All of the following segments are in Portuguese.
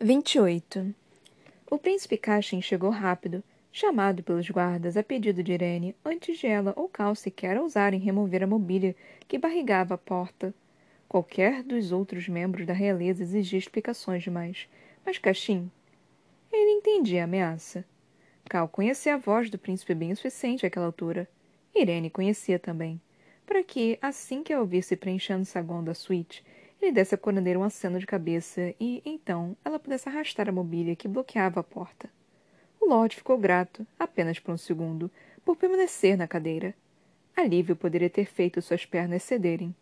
28. O príncipe Cashin chegou rápido, chamado pelos guardas a pedido de Irene, antes de ela ou Cal sequer ousarem remover a mobília que barrigava a porta. Qualquer dos outros membros da realeza exigia explicações demais, mas Cashin... Ele entendia a ameaça. Cal conhecia a voz do príncipe bem o suficiente àquela altura. Irene conhecia também, para que, assim que a ouvisse preenchendo o saguão da suíte, ele desse à curandeira um aceno de cabeça e, então, ela pudesse arrastar a mobília que bloqueava a porta. O Lorde ficou grato, apenas por um segundo, por permanecer na cadeira. Alívio poderia ter feito suas pernas cederem.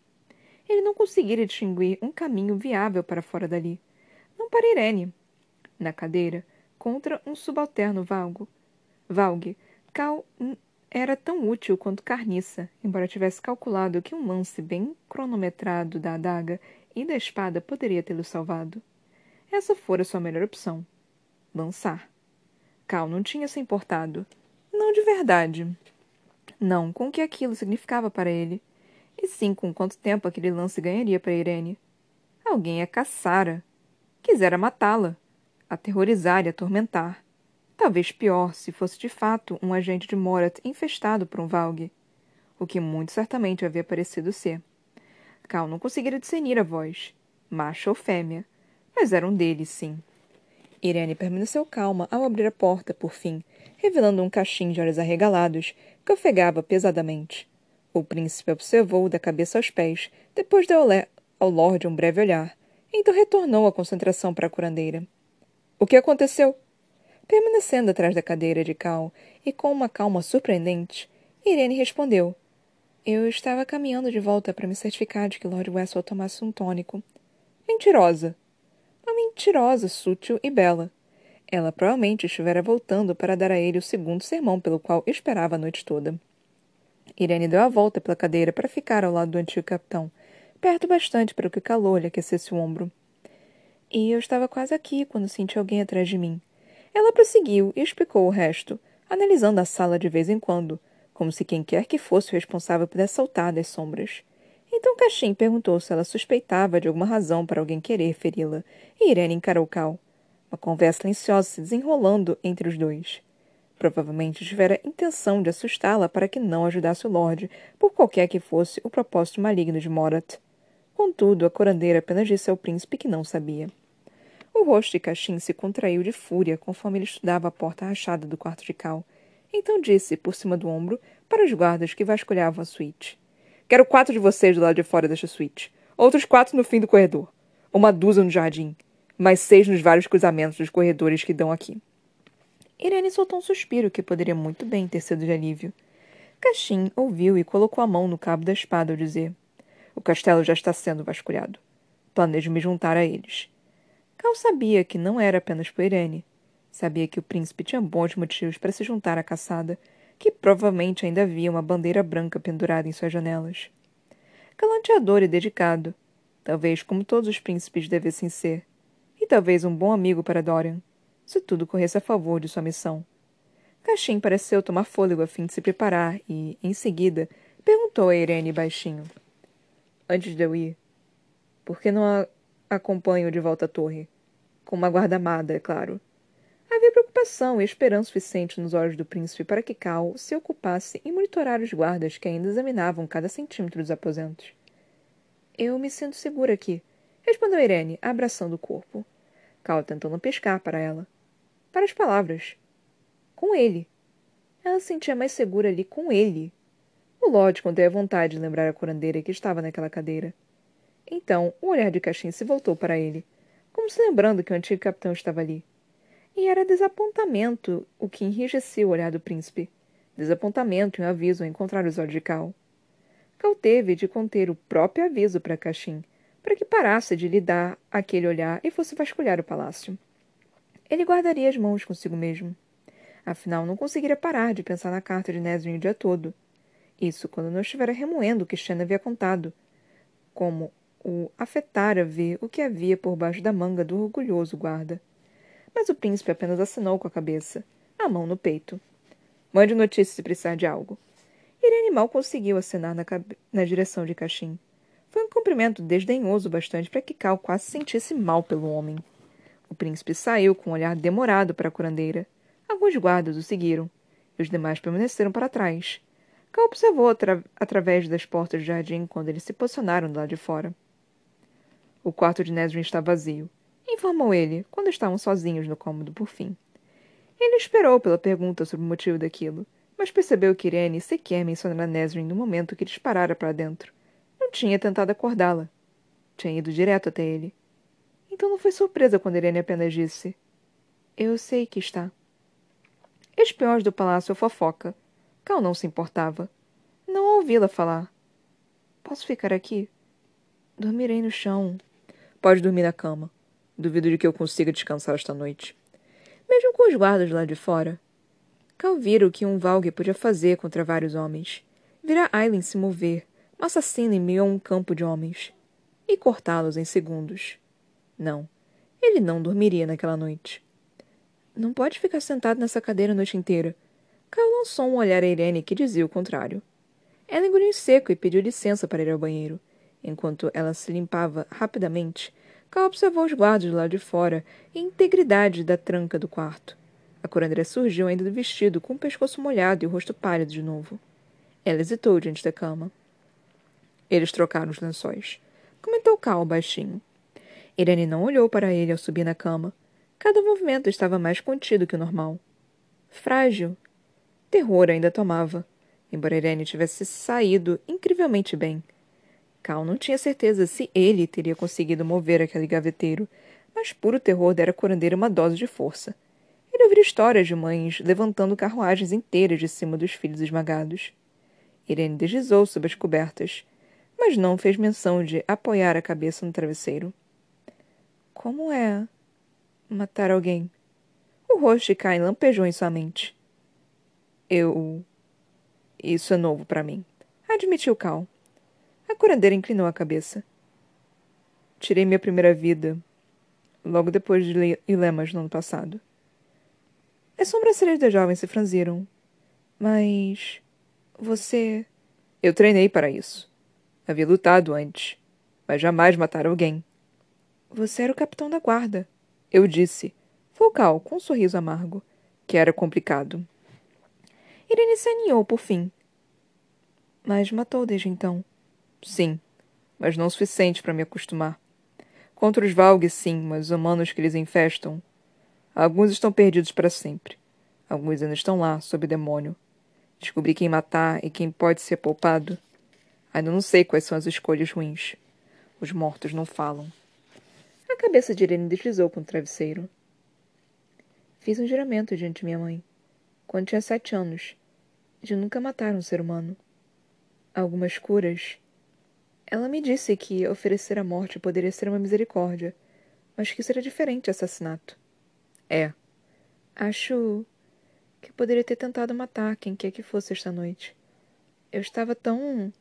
Ele não conseguira distinguir um caminho viável para fora dali. Não para Irene. Na cadeira, contra um subalterno valgo. Valgue, Cal era tão útil quanto carniça, embora tivesse calculado que um lance bem cronometrado da adaga e da espada poderia tê-lo salvado. Essa fora sua melhor opção. Lançar. Cal não tinha se importado. Não de verdade. Não com o que aquilo significava para ele. E sim com quanto tempo aquele lance ganharia para Irene. Alguém a caçara. Quisera matá-la. Aterrorizar e atormentar. Talvez pior se fosse de fato um agente de Morat infestado por um Valgue. O que muito certamente havia parecido ser. Cal não conseguira discernir a voz, macho ou fêmea, mas era um deles, sim. Irene permaneceu calma ao abrir a porta, por fim, revelando um cachim de olhos arregalados que ofegava pesadamente. O príncipe observou da cabeça aos pés, depois deu ao Lorde um breve olhar, então retornou a concentração para a curandeira. O que aconteceu? Permanecendo atrás da cadeira de Cal e com uma calma surpreendente, Irene respondeu – eu estava caminhando de volta para me certificar de que Lord Westwell tomasse um tônico. Mentirosa. Uma mentirosa, sútil e bela. Ela provavelmente estivera voltando para dar a ele o segundo sermão pelo qual esperava a noite toda. Irene deu a volta pela cadeira para ficar ao lado do antigo capitão, perto bastante para que o calor lhe aquecesse o ombro. E eu estava quase aqui quando senti alguém atrás de mim. Ela prosseguiu e explicou o resto, analisando a sala de vez em quando, como se quem quer que fosse o responsável pudesse saltar das sombras. Então Caxim perguntou se ela suspeitava de alguma razão para alguém querer feri-la, e Irene encarou Cal. Uma conversa silenciosa se desenrolando entre os dois. Provavelmente tivera intenção de assustá-la para que não ajudasse o Lorde, por qualquer que fosse o propósito maligno de Morat. Contudo, a curandeira apenas disse ao príncipe que não sabia. O rosto de Caxim se contraiu de fúria conforme ele estudava a porta rachada do quarto de Cal, então disse, por cima do ombro, para os guardas que vasculhavam a suíte. Quero quatro de vocês do lado de fora desta suíte. Outros quatro no fim do corredor. Uma dúzia no jardim. Mais seis nos vários cruzamentos dos corredores que dão aqui. Irene soltou um suspiro que poderia muito bem ter sido de alívio. Caxim ouviu e colocou a mão no cabo da espada ao dizer: O castelo já está sendo vasculhado. Planejo me juntar a eles. Cal sabia que não era apenas por Irene. Sabia que o príncipe tinha bons motivos para se juntar à caçada, que provavelmente ainda havia uma bandeira branca pendurada em suas janelas. Galanteador e dedicado, talvez como todos os príncipes devessem ser, e talvez um bom amigo para Dorian, se tudo corresse a favor de sua missão. Caxim pareceu tomar fôlego a fim de se preparar e, em seguida, perguntou a Irene baixinho. Antes de eu ir, por que não a acompanho de volta à torre? Com uma guarda amada, é claro. Preocupação e esperança suficiente nos olhos do príncipe para que Cal se ocupasse em monitorar os guardas que ainda examinavam cada centímetro dos aposentos. Eu me sinto segura aqui, respondeu Irene, abraçando o corpo. Cal tentando pescar para ela. Para as palavras. Com ele. Ela se sentia mais segura ali com ele. O Lorde conteve a vontade de lembrar a curandeira que estava naquela cadeira. Então, o olhar de Caixin se voltou para ele, como se lembrando que o antigo capitão estava ali. E era desapontamento o que enrijecia o olhar do príncipe. Desapontamento e um aviso ao encontrar os olhos de Cal. Cal teve de conter o próprio aviso para Caxim, para que parasse de lhe dar aquele olhar e fosse vasculhar o palácio. Ele guardaria as mãos consigo mesmo. Afinal, não conseguiria parar de pensar na carta de Nesrin o dia todo. Isso quando não estivera remoendo o que Shannon havia contado. Como o afetara ver o que havia por baixo da manga do orgulhoso guarda mas o príncipe apenas assinou com a cabeça, a mão no peito. Mande notícia se precisar de algo. Irene mal conseguiu assinar na, na direção de Caxim. Foi um cumprimento desdenhoso bastante para que Cal quase se sentisse mal pelo homem. O príncipe saiu com um olhar demorado para a curandeira. Alguns guardas o seguiram, e os demais permaneceram para trás. Cal observou atra através das portas do jardim quando eles se posicionaram do lado de fora. O quarto de Nesrin está vazio, informou ele, quando estavam sozinhos no cômodo por fim. Ele esperou pela pergunta sobre o motivo daquilo, mas percebeu que Irene sequer mencionara Nesrin no momento que disparara para dentro. Não tinha tentado acordá-la. Tinha ido direto até ele. Então não foi surpresa quando Irene apenas disse: Eu sei que está. Espiões do palácio fofoca. Cal não se importava. Não ouvi-la falar. Posso ficar aqui? Dormirei no chão. Pode dormir na cama. Duvido de que eu consiga descansar esta noite. Mesmo com os guardas lá de fora. Cal vira o que um Valgue podia fazer contra vários homens. Vira Aileen se mover, um assassino em meio a um campo de homens. E cortá-los em segundos. Não. Ele não dormiria naquela noite. Não pode ficar sentado nessa cadeira a noite inteira. Cal lançou um olhar a Irene que dizia o contrário. Ela engoliu seco e pediu licença para ir ao banheiro. Enquanto ela se limpava rapidamente, Cal observou os guardas lado de fora e a integridade da tranca do quarto. A curandeira surgiu ainda do vestido, com o pescoço molhado e o rosto pálido de novo. Ela hesitou diante da cama. Eles trocaram os lençóis. Comentou Cal baixinho. Irene não olhou para ele ao subir na cama. Cada movimento estava mais contido que o normal. Frágil, Terror ainda tomava, embora Irene tivesse saído incrivelmente bem. Cal não tinha certeza se ele teria conseguido mover aquele gaveteiro, mas puro terror dera à curandeira uma dose de força. Ele ouvira histórias de mães levantando carruagens inteiras de cima dos filhos esmagados. Irene deslizou sob as cobertas, mas não fez menção de apoiar a cabeça no travesseiro. Como é matar alguém? O rosto de Cain lampejou em sua mente. Eu. Isso é novo para mim. Admitiu Cal. A curandeira inclinou a cabeça. Tirei minha primeira vida logo depois de Ilemas no ano passado. As sobrancelhas da jovem se franziram. Mas. Você. Eu treinei para isso. Havia lutado antes, mas jamais matar alguém. Você era o capitão da guarda. Eu disse. Focal, com um sorriso amargo, que era complicado. Irene se aninhou por fim. Mas matou desde então. Sim, mas não o suficiente para me acostumar. Contra os Valgues, sim, mas os humanos que eles infestam. Alguns estão perdidos para sempre. Alguns ainda estão lá, sob o demônio. Descobri quem matar e quem pode ser poupado. Ainda não sei quais são as escolhas ruins. Os mortos não falam. A cabeça de Irene deslizou com o travesseiro. Fiz um juramento diante de minha mãe quando tinha sete anos, de nunca matar um ser humano. Algumas curas. Ela me disse que oferecer a morte poderia ser uma misericórdia, mas que era diferente assassinato. É. Acho que poderia ter tentado matar quem quer que fosse esta noite. Eu estava tão.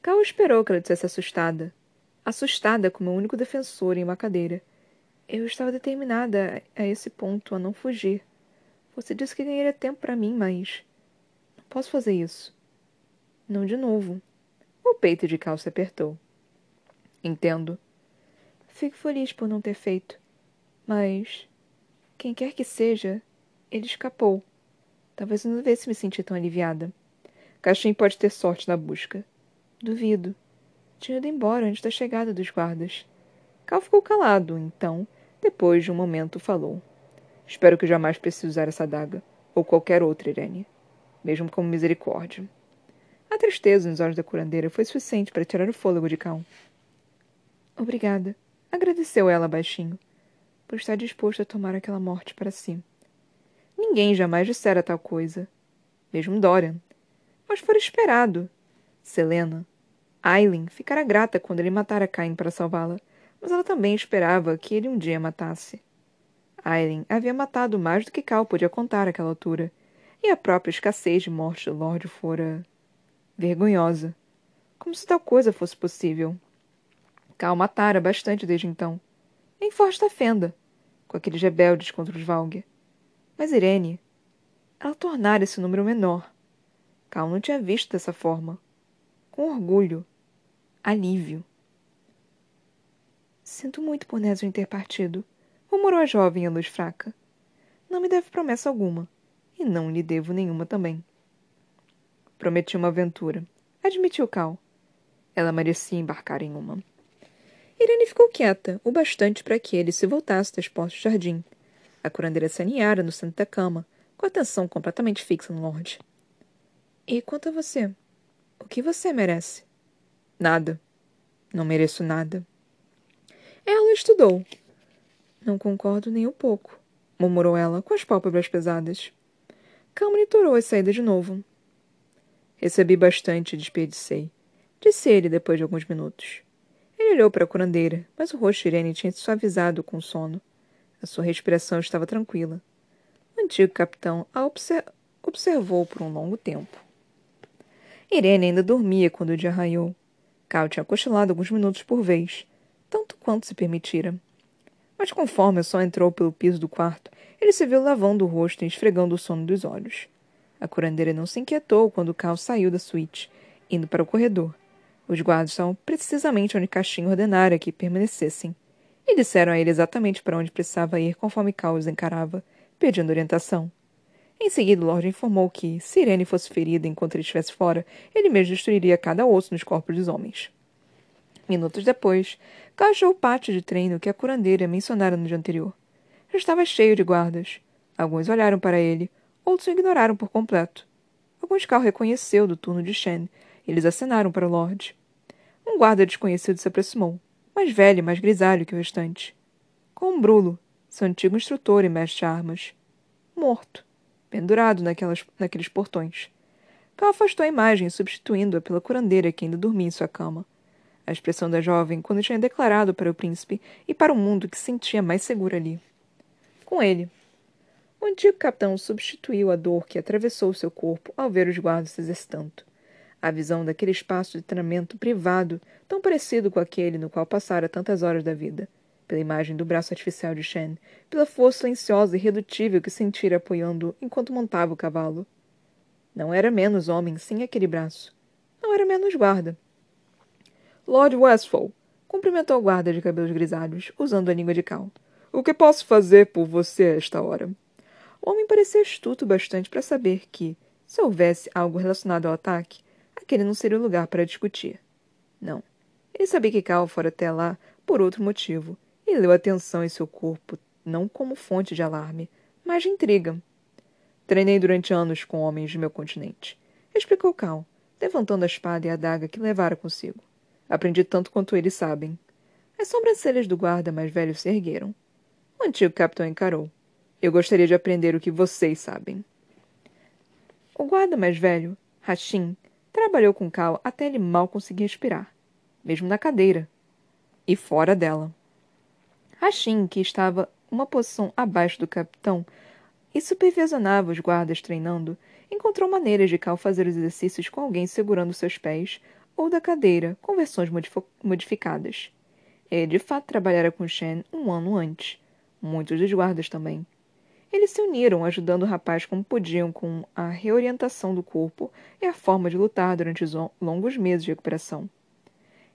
Cal esperou que ela dissesse assustada. Assustada como o único defensor em uma cadeira. Eu estava determinada a esse ponto a não fugir. Você disse que ganharia tempo para mim, mas. Não posso fazer isso. Não de novo. O peito de Cal se apertou. Entendo. Fico feliz por não ter feito. Mas. Quem quer que seja, ele escapou. Talvez não devesse me sentir tão aliviada. Caixim pode ter sorte na busca. Duvido. Tinha ido embora antes da chegada dos guardas. Cal ficou calado, então, depois de um momento, falou. Espero que jamais precise usar essa daga, ou qualquer outra, Irene, mesmo como misericórdia. Tristeza nos olhos da curandeira foi suficiente para tirar o fôlego de Cal. Obrigada, agradeceu ela baixinho, por estar disposto a tomar aquela morte para si. Ninguém jamais dissera tal coisa, mesmo Dorian. Mas fora esperado. Selena, Aileen ficara grata quando ele matara Cain para salvá-la, mas ela também esperava que ele um dia matasse. Aileen havia matado mais do que Cal podia contar àquela altura, e a própria escassez de morte do Lorde fora. Vergonhosa. Como se tal coisa fosse possível. Cal matara bastante desde então, em Forte Fenda, com aqueles rebeldes contra os Valg. Mas Irene. Ela tornara esse número menor. Cal não tinha visto dessa forma. Com orgulho. Alívio. Sinto muito por Nesrin ter partido murmurou a jovem à luz fraca. Não me deve promessa alguma, e não lhe devo nenhuma também. Prometi uma aventura, admitiu Cal. Ela merecia embarcar em uma. Irene ficou quieta, o bastante para que ele se voltasse das portas do jardim. A curandeira se aninhara no centro da cama, com a atenção completamente fixa no Lorde. E quanto a você? O que você merece? Nada. Não mereço nada. Ela estudou. Não concordo nem um pouco, murmurou ela, com as pálpebras pesadas. Cal monitorou a saída de novo. Recebi bastante e desperdicei, disse ele depois de alguns minutos. Ele olhou para a curandeira, mas o rosto de Irene tinha se suavizado com o sono. A sua respiração estava tranquila. O antigo capitão a obser observou por um longo tempo. Irene ainda dormia quando o dia raiou. Cal tinha cochilado alguns minutos por vez, tanto quanto se permitira. Mas conforme o sol entrou pelo piso do quarto, ele se viu lavando o rosto e esfregando o sono dos olhos. A curandeira não se inquietou quando Cal saiu da suíte, indo para o corredor. Os guardas estavam precisamente onde Caixinha ordenara que permanecessem, e disseram a ele exatamente para onde precisava ir conforme Cal os encarava, pedindo orientação. Em seguida, o Lorde informou que, se Irene fosse ferida enquanto ele estivesse fora, ele mesmo destruiria cada osso nos corpos dos homens. Minutos depois, Cal achou o pátio de treino que a curandeira mencionara no dia anterior. Já estava cheio de guardas. Alguns olharam para ele, outros o ignoraram por completo. Alguns Cal reconheceu do turno de Shen. Eles acenaram para o Lorde. Um guarda desconhecido se aproximou, mais velho e mais grisalho que o restante. Com um brulo, seu antigo instrutor e mestre de armas. Morto pendurado naquelas, naqueles portões. Cal afastou a imagem, substituindo-a pela curandeira que ainda dormia em sua cama. A expressão da jovem quando tinha declarado para o príncipe e para o mundo que se sentia mais seguro ali. Com ele. O antigo capitão substituiu a dor que atravessou seu corpo ao ver os guardas se exercitando. A visão daquele espaço de treinamento privado, tão parecido com aquele no qual passara tantas horas da vida, pela imagem do braço artificial de Shen, pela força silenciosa e irredutível que sentira apoiando enquanto montava o cavalo. Não era menos homem sem aquele braço. Não era menos guarda. Lord Westphal, cumprimentou o guarda de cabelos grisalhos, usando a língua de cal. O que posso fazer por você a esta hora? O homem parecia astuto bastante para saber que, se houvesse algo relacionado ao ataque, aquele não seria o lugar para discutir. Não. Ele sabia que Cal fora até lá por outro motivo, e leu a em seu corpo não como fonte de alarme, mas de intriga. Treinei durante anos com homens de meu continente, explicou Cal, levantando a espada e a adaga que levara consigo. Aprendi tanto quanto eles sabem. As sobrancelhas do guarda mais velho se ergueram. O antigo capitão encarou. Eu gostaria de aprender o que vocês sabem. O guarda mais velho, Hashim, trabalhou com Cal até ele mal conseguir respirar, mesmo na cadeira e fora dela. Rachim, que estava uma posição abaixo do capitão e supervisionava os guardas treinando, encontrou maneiras de Cal fazer os exercícios com alguém segurando seus pés ou da cadeira, com versões modificadas. Ele de fato trabalhara com Shen um ano antes. Muitos dos guardas também. Eles se uniram, ajudando o rapaz como podiam com a reorientação do corpo e a forma de lutar durante os longos meses de recuperação.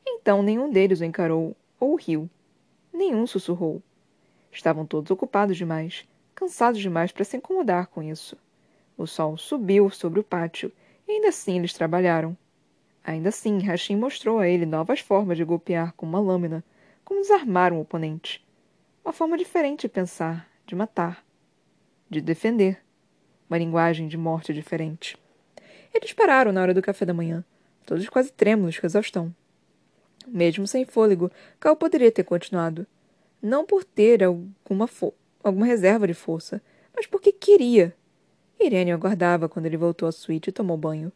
Então nenhum deles o encarou ou riu. Nenhum sussurrou. Estavam todos ocupados demais, cansados demais para se incomodar com isso. O sol subiu sobre o pátio e ainda assim eles trabalharam. Ainda assim, Hashim mostrou a ele novas formas de golpear com uma lâmina, como desarmar um oponente. Uma forma diferente de pensar, de matar, de defender. Uma linguagem de morte diferente. Eles pararam na hora do café da manhã, todos quase trêmulos com exaustão. Mesmo sem fôlego, Cal poderia ter continuado. Não por ter alguma, alguma reserva de força, mas porque queria. Irene aguardava quando ele voltou à suíte e tomou banho.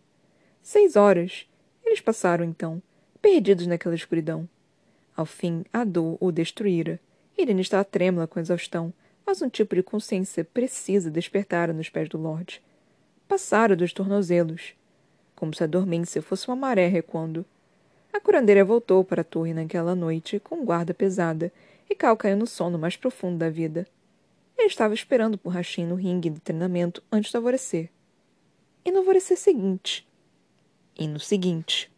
Seis horas. Eles passaram, então, perdidos naquela escuridão. Ao fim, a dor o destruíra. Irene estava trêmula com exaustão, mas um tipo de consciência precisa despertara nos pés do Lorde. Passara dos tornozelos, como se a dormência fosse uma maré recuando. A curandeira voltou para a torre naquela noite com guarda pesada e Cal caiu no sono mais profundo da vida. Ele estava esperando por Rachim no ringue de treinamento antes do alvorecer. E no alvorecer seguinte. E no seguinte.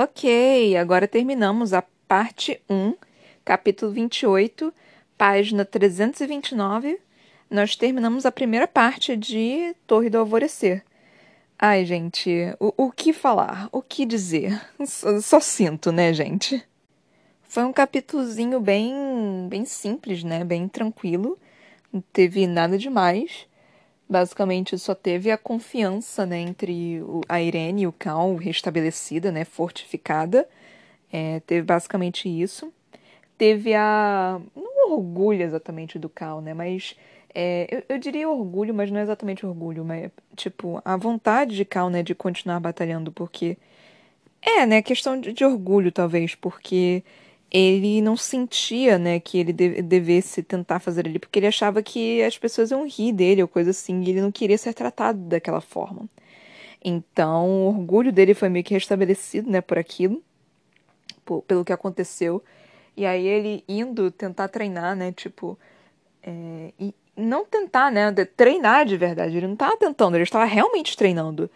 Ok, agora terminamos a parte 1, capítulo 28, página 329. Nós terminamos a primeira parte de Torre do Alvorecer. Ai, gente, o, o que falar? O que dizer? Só, só sinto, né, gente? Foi um capítulozinho bem, bem simples, né? Bem tranquilo. Não teve nada demais. Basicamente, só teve a confiança né, entre a Irene e o Cal restabelecida, né, fortificada. É, teve basicamente isso. Teve a. Não orgulho exatamente do Cal, né? Mas. É, eu, eu, diria orgulho, mas não é exatamente orgulho, mas tipo, a vontade de Cal, né, de continuar batalhando, porque. É, né? Questão de, de orgulho, talvez, porque ele não sentia, né, que ele devesse tentar fazer ali, porque ele achava que as pessoas iam rir dele ou coisa assim, e ele não queria ser tratado daquela forma. Então, o orgulho dele foi meio que restabelecido, né, por aquilo, por, pelo que aconteceu. E aí ele indo tentar treinar, né, tipo, é, e não tentar, né, treinar de verdade, ele não estava tentando, ele estava realmente treinando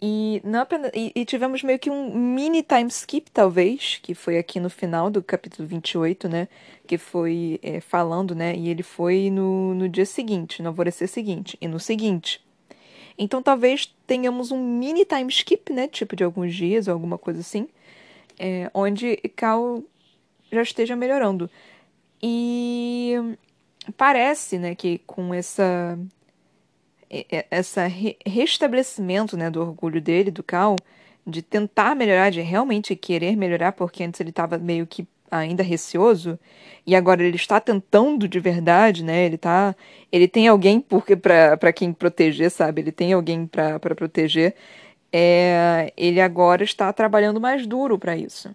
e, não apenas, e, e, tivemos meio que um mini time skip, talvez, que foi aqui no final do capítulo 28, né? Que foi é, falando, né? E ele foi no, no dia seguinte, no alvorecer seguinte, e no seguinte. Então talvez tenhamos um mini time skip, né? Tipo de alguns dias ou alguma coisa assim. É, onde Cal já esteja melhorando. E parece, né, que com essa essa re restabelecimento né, do orgulho dele, do Cal, de tentar melhorar, de realmente querer melhorar, porque antes ele estava meio que ainda receoso e agora ele está tentando de verdade, né? Ele tá, ele tem alguém porque para quem proteger, sabe? Ele tem alguém para proteger. É, ele agora está trabalhando mais duro para isso.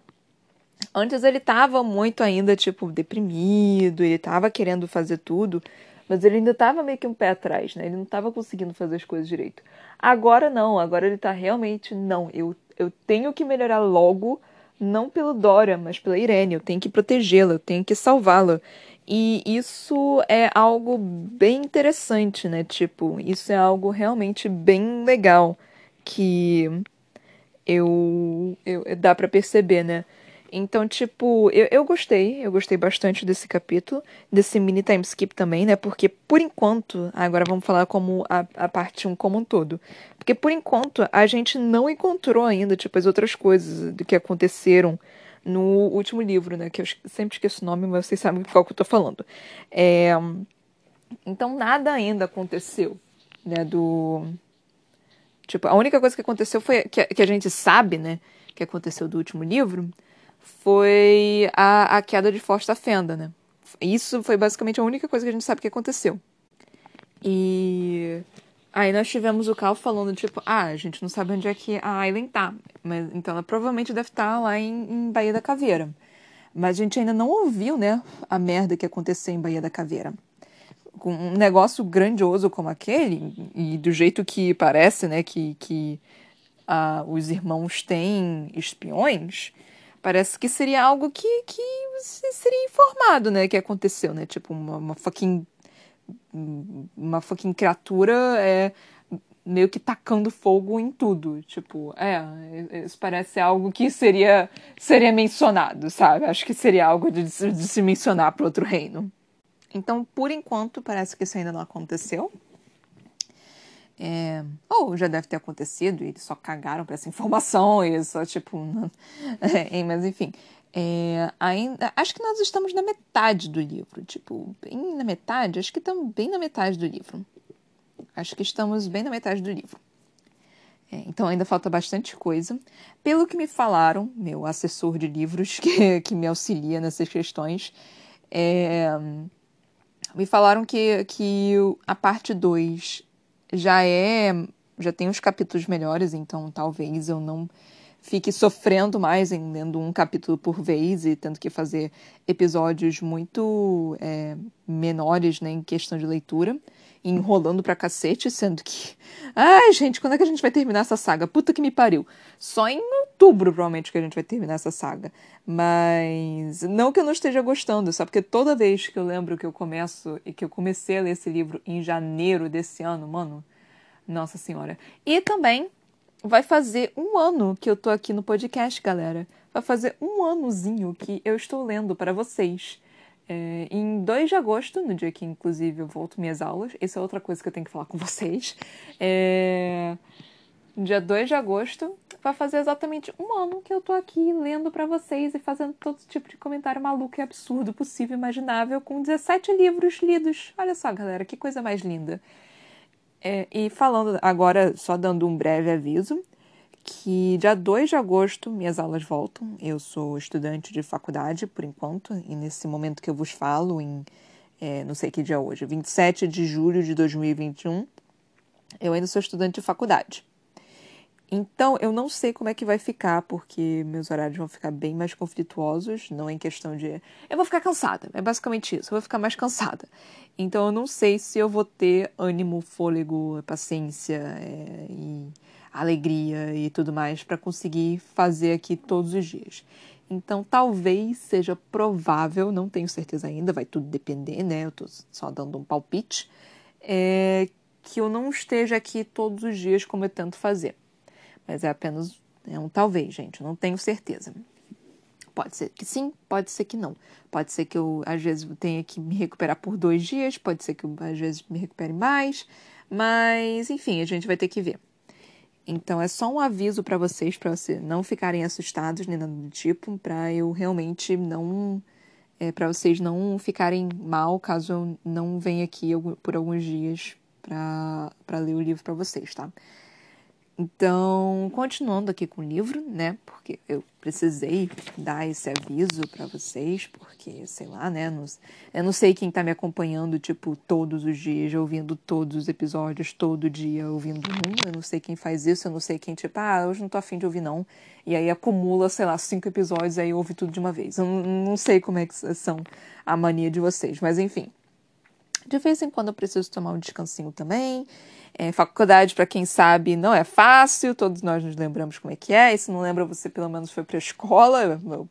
Antes ele estava muito ainda tipo deprimido, ele estava querendo fazer tudo, mas ele ainda estava meio que um pé atrás, né? Ele não estava conseguindo fazer as coisas direito. Agora não, agora ele está realmente, não, eu, eu tenho que melhorar logo, não pelo Dora, mas pela Irene, eu tenho que protegê-la, eu tenho que salvá-la. E isso é algo bem interessante, né? Tipo, isso é algo realmente bem legal que eu, eu dá para perceber, né? Então, tipo, eu, eu gostei, eu gostei bastante desse capítulo, desse mini time skip também, né? Porque por enquanto, agora vamos falar como a, a parte 1 como um todo. Porque por enquanto a gente não encontrou ainda, tipo, as outras coisas do que aconteceram no último livro, né? Que eu sempre esqueço o nome, mas vocês sabem qual que eu tô falando. É... Então nada ainda aconteceu, né? Do. Tipo, a única coisa que aconteceu foi. Que, que a gente sabe, né? Que aconteceu do último livro foi a, a queda de Forte da Fenda, né? Isso foi basicamente a única coisa que a gente sabe que aconteceu. E aí nós tivemos o Cal falando, tipo, ah, a gente não sabe onde é que a Aileen tá. Mas, então ela provavelmente deve estar tá lá em, em Baía da Caveira. Mas a gente ainda não ouviu, né, a merda que aconteceu em Baía da Caveira. Com um negócio grandioso como aquele, e do jeito que parece, né, que, que ah, os irmãos têm espiões, Parece que seria algo que, que seria informado, né? Que aconteceu, né? Tipo, uma, uma fucking. Uma fucking criatura é, meio que tacando fogo em tudo. Tipo, é, isso parece algo que seria, seria mencionado, sabe? Acho que seria algo de, de se mencionar para outro reino. Então, por enquanto, parece que isso ainda não aconteceu. É, ou já deve ter acontecido e eles só cagaram para essa informação e só tipo. é, mas enfim. É, ainda, acho que nós estamos na metade do livro. Tipo, bem na metade? Acho que estamos bem na metade do livro. Acho que estamos bem na metade do livro. É, então ainda falta bastante coisa. Pelo que me falaram, meu assessor de livros que, que me auxilia nessas questões, é, me falaram que, que a parte 2 já é. Já tem uns capítulos melhores, então talvez eu não fique sofrendo mais em lendo um capítulo por vez e tendo que fazer episódios muito é, menores né, em questão de leitura, enrolando pra cacete, sendo que. Ai, gente, quando é que a gente vai terminar essa saga? Puta que me pariu. Só em outubro, provavelmente, que a gente vai terminar essa saga. Mas. Não que eu não esteja gostando, só porque toda vez que eu lembro que eu começo e que eu comecei a ler esse livro em janeiro desse ano, mano. Nossa Senhora. E também vai fazer um ano que eu tô aqui no podcast, galera. Vai fazer um anozinho que eu estou lendo para vocês. É, em 2 de agosto, no dia que inclusive eu volto minhas aulas, isso é outra coisa que eu tenho que falar com vocês. É, dia 2 de agosto, vai fazer exatamente um ano que eu tô aqui lendo para vocês e fazendo todo tipo de comentário maluco e absurdo possível, imaginável, com 17 livros lidos. Olha só, galera, que coisa mais linda. É, e falando agora, só dando um breve aviso, que dia 2 de agosto minhas aulas voltam. Eu sou estudante de faculdade por enquanto, e nesse momento que eu vos falo, em é, não sei que dia hoje, 27 de julho de 2021, eu ainda sou estudante de faculdade. Então, eu não sei como é que vai ficar, porque meus horários vão ficar bem mais conflituosos, não em questão de. Eu vou ficar cansada, é basicamente isso, eu vou ficar mais cansada. Então, eu não sei se eu vou ter ânimo, fôlego, paciência é, e alegria e tudo mais para conseguir fazer aqui todos os dias. Então, talvez seja provável, não tenho certeza ainda, vai tudo depender, né? Eu tô só dando um palpite, é, que eu não esteja aqui todos os dias como eu tento fazer. Mas é apenas é um talvez, gente, não tenho certeza. Pode ser que sim, pode ser que não. Pode ser que eu, às vezes, tenha que me recuperar por dois dias, pode ser que eu, às vezes, me recupere mais, mas, enfim, a gente vai ter que ver. Então é só um aviso para vocês, para vocês não ficarem assustados nem nada do tipo, para eu realmente não. É, para vocês não ficarem mal caso eu não venha aqui por alguns dias para ler o livro para vocês, tá? Então, continuando aqui com o livro, né? Porque eu precisei dar esse aviso para vocês, porque, sei lá, né? Eu não sei quem tá me acompanhando, tipo, todos os dias, ouvindo todos os episódios, todo dia, ouvindo um. Eu não sei quem faz isso, eu não sei quem, tipo, ah, hoje não tô afim de ouvir, não. E aí acumula, sei lá, cinco episódios, aí ouve tudo de uma vez. Eu não sei como é que são a mania de vocês, mas enfim. De vez em quando eu preciso tomar um descansinho também. É, faculdade, para quem sabe, não é fácil, todos nós nos lembramos como é que é, e se não lembra, você pelo menos foi para a escola. Eu,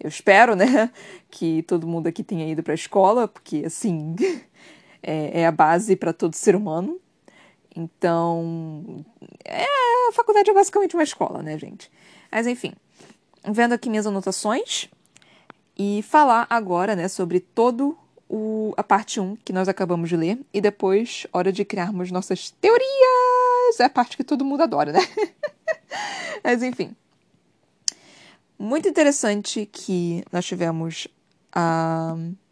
eu, espero, né, que todo mundo aqui tenha ido para a escola, porque, assim, é, é a base para todo ser humano. Então, é, a faculdade é basicamente uma escola, né, gente? Mas, enfim, vendo aqui minhas anotações e falar agora, né, sobre todo o, a parte 1 que nós acabamos de ler e depois, hora de criarmos nossas teorias. É a parte que todo mundo adora, né? Mas enfim. Muito interessante que nós tivemos a. Uh,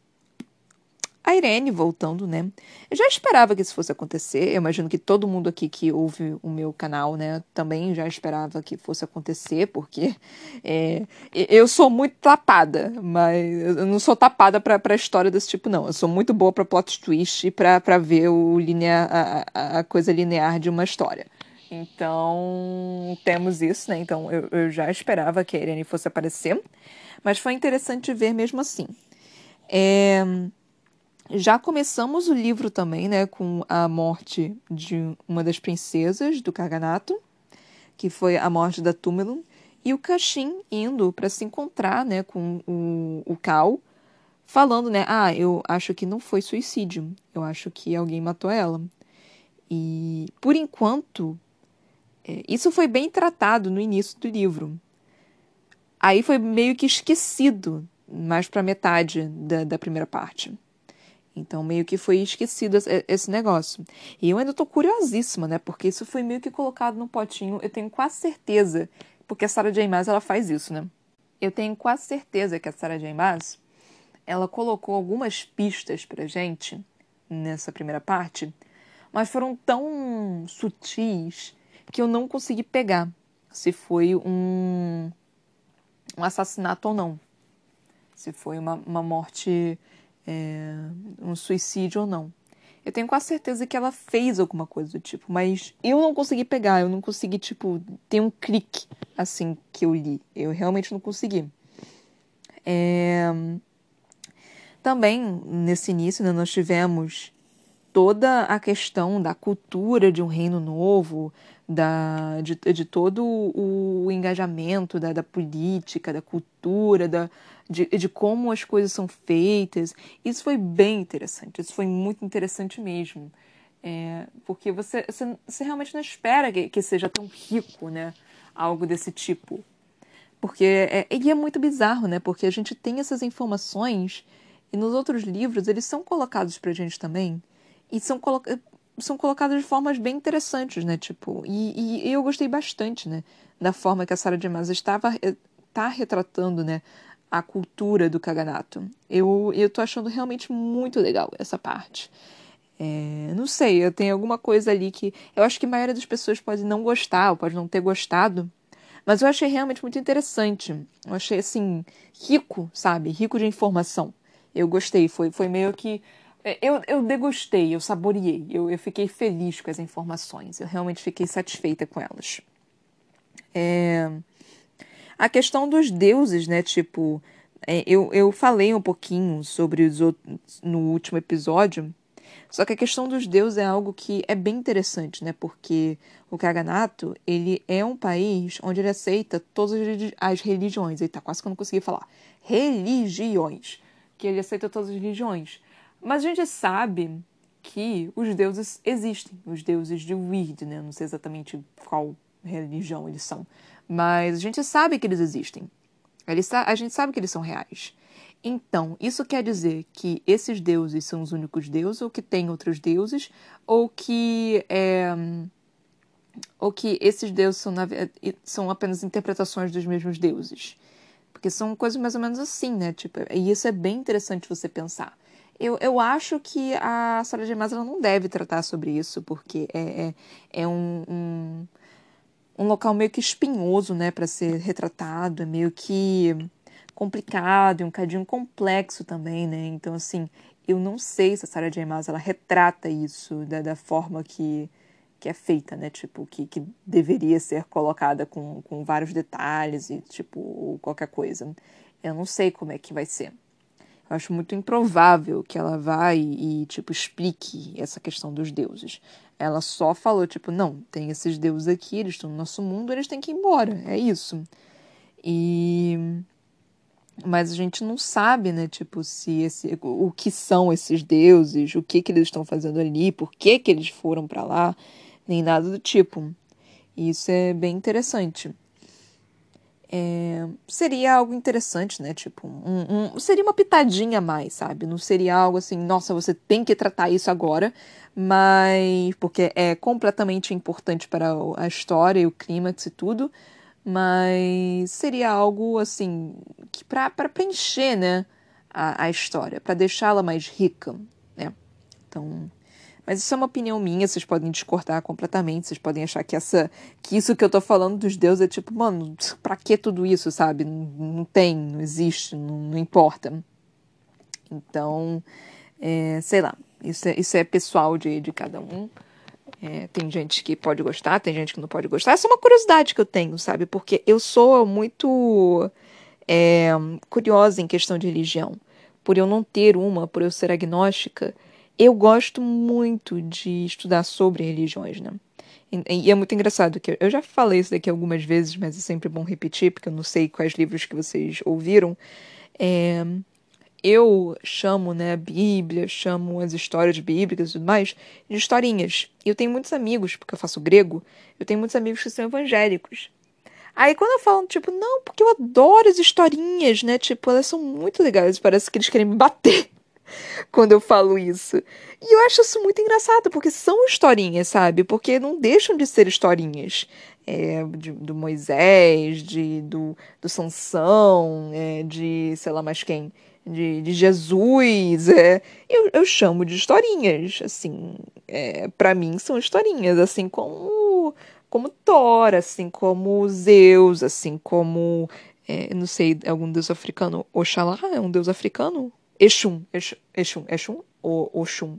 a Irene voltando, né? Eu já esperava que isso fosse acontecer. Eu imagino que todo mundo aqui que ouve o meu canal, né, também já esperava que fosse acontecer, porque é, eu sou muito tapada, mas eu não sou tapada pra, pra história desse tipo, não. Eu sou muito boa pra plot twist e pra, pra ver o linear, a, a coisa linear de uma história. Então, temos isso, né? Então, eu, eu já esperava que a Irene fosse aparecer, mas foi interessante ver mesmo assim. É já começamos o livro também, né, com a morte de uma das princesas do Kaganato, que foi a morte da Túmelum, e o Kashin indo para se encontrar, né, com o, o Cal, falando, né, ah, eu acho que não foi suicídio, eu acho que alguém matou ela. E, por enquanto, é, isso foi bem tratado no início do livro. Aí foi meio que esquecido, mais para metade da, da primeira parte. Então, meio que foi esquecido esse negócio. E eu ainda tô curiosíssima, né? Porque isso foi meio que colocado no potinho. Eu tenho quase certeza, porque a Sarah J. Maas, ela faz isso, né? Eu tenho quase certeza que a Sarah J. Maas, ela colocou algumas pistas pra gente nessa primeira parte, mas foram tão sutis que eu não consegui pegar se foi um, um assassinato ou não. Se foi uma, uma morte é, um suicídio ou não. Eu tenho quase certeza que ela fez alguma coisa do tipo, mas eu não consegui pegar, eu não consegui, tipo, ter um clique assim que eu li. Eu realmente não consegui. É... Também, nesse início, né, nós tivemos toda a questão da cultura de um reino novo, da, de, de todo o engajamento da, da política, da cultura, da, de, de como as coisas são feitas. Isso foi bem interessante, isso foi muito interessante mesmo. É, porque você, você, você, realmente não espera que, que, seja tão rico, né? Algo desse tipo. Porque é, e é muito bizarro, né? Porque a gente tem essas informações e nos outros livros eles são colocados pra gente também. E são, colo são colocados de formas bem interessantes, né? Tipo, e, e eu gostei bastante, né? Da forma que a Sarah de Maas estava tá retratando, né? A cultura do Kaganato. Eu, eu tô achando realmente muito legal essa parte. É, não sei, eu tenho alguma coisa ali que. Eu acho que a maioria das pessoas pode não gostar, ou pode não ter gostado. Mas eu achei realmente muito interessante. Eu achei, assim, rico, sabe? Rico de informação. Eu gostei. Foi, foi meio que. É, eu, eu degustei, eu saboreei. Eu, eu fiquei feliz com as informações. Eu realmente fiquei satisfeita com elas. É... A questão dos deuses, né? Tipo, é, eu, eu falei um pouquinho sobre os outros no último episódio só que a questão dos deuses é algo que é bem interessante, né? Porque o Kaganato, ele é um país onde ele aceita todas as religiões. Eita, quase que eu não consegui falar. Religiões. Que ele aceita todas as religiões. Mas a gente sabe que os deuses existem. Os deuses de Weird, né? Não sei exatamente qual religião eles são. Mas a gente sabe que eles existem. A gente sabe que eles são reais. Então, isso quer dizer que esses deuses são os únicos deuses, ou que tem outros deuses, ou que, é, ou que esses deuses são, são apenas interpretações dos mesmos deuses. Porque são coisas mais ou menos assim, né? Tipo, e isso é bem interessante você pensar. Eu, eu acho que a Sarah de Mas não deve tratar sobre isso, porque é, é, é um, um, um local meio que espinhoso, né, para ser retratado, é meio que complicado e um cadinho complexo também, né? Então, assim, eu não sei se a Sarah J. Maas, ela retrata isso da, da forma que, que é feita, né? Tipo, que, que deveria ser colocada com, com vários detalhes e, tipo, qualquer coisa. Eu não sei como é que vai ser. Acho muito improvável que ela vá e, e, tipo, explique essa questão dos deuses. Ela só falou, tipo, não, tem esses deuses aqui, eles estão no nosso mundo, eles têm que ir embora. É isso. E mas a gente não sabe, né, tipo, se esse, o que são esses deuses, o que que eles estão fazendo ali, por que que eles foram para lá, nem nada do tipo. E isso é bem interessante. É, seria algo interessante, né? Tipo, um, um, seria uma pitadinha a mais, sabe? Não seria algo assim, nossa, você tem que tratar isso agora, mas porque é completamente importante para a história e o clímax e tudo, mas seria algo assim que para preencher né, a, a história, para deixá-la mais rica. Né? Então, mas isso é uma opinião minha, vocês podem discordar completamente, vocês podem achar que essa que isso que eu tô falando dos deuses é tipo, mano, pra que tudo isso, sabe? Não, não tem, não existe, não, não importa. Então, é, sei lá, isso é, isso é pessoal de, de cada um. É, tem gente que pode gostar, tem gente que não pode gostar. Essa é uma curiosidade que eu tenho, sabe? Porque eu sou muito é, curiosa em questão de religião. Por eu não ter uma, por eu ser agnóstica, eu gosto muito de estudar sobre religiões, né? E, é muito engraçado que eu já falei isso daqui algumas vezes, mas é sempre bom repetir, porque eu não sei quais livros que vocês ouviram. É, eu chamo né, a Bíblia, chamo as histórias bíblicas e tudo mais de historinhas. E eu tenho muitos amigos, porque eu faço grego, eu tenho muitos amigos que são evangélicos. Aí quando eu falo, tipo, não, porque eu adoro as historinhas, né? Tipo, elas são muito legais, parece que eles querem me bater quando eu falo isso. E eu acho isso muito engraçado, porque são historinhas, sabe? Porque não deixam de ser historinhas. É, de, do Moisés, de, do, do Sansão, é, de sei lá mais quem de, de Jesus. É, eu, eu chamo de historinhas, assim. É, para mim são historinhas, assim como como Thor, assim como Zeus, assim como é, não sei, algum deus africano, Oxalá é um deus africano? Exum, Exum, Exum, ou Oxum?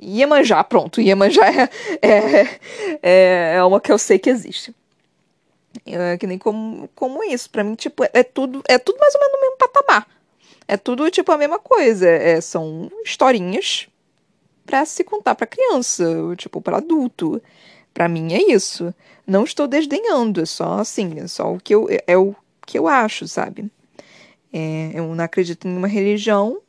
Iemanjá, pronto, Iemanjá é, é, é, é uma que eu sei que existe. É que nem como, como isso. Pra mim, tipo, é tudo, é tudo mais ou menos no mesmo patamar. É tudo, tipo, a mesma coisa. É, são historinhas para se contar para criança, tipo, para adulto. Para mim é isso. Não estou desdenhando, é só assim, é só o que eu, é o que eu acho, sabe? É, eu não acredito em uma religião,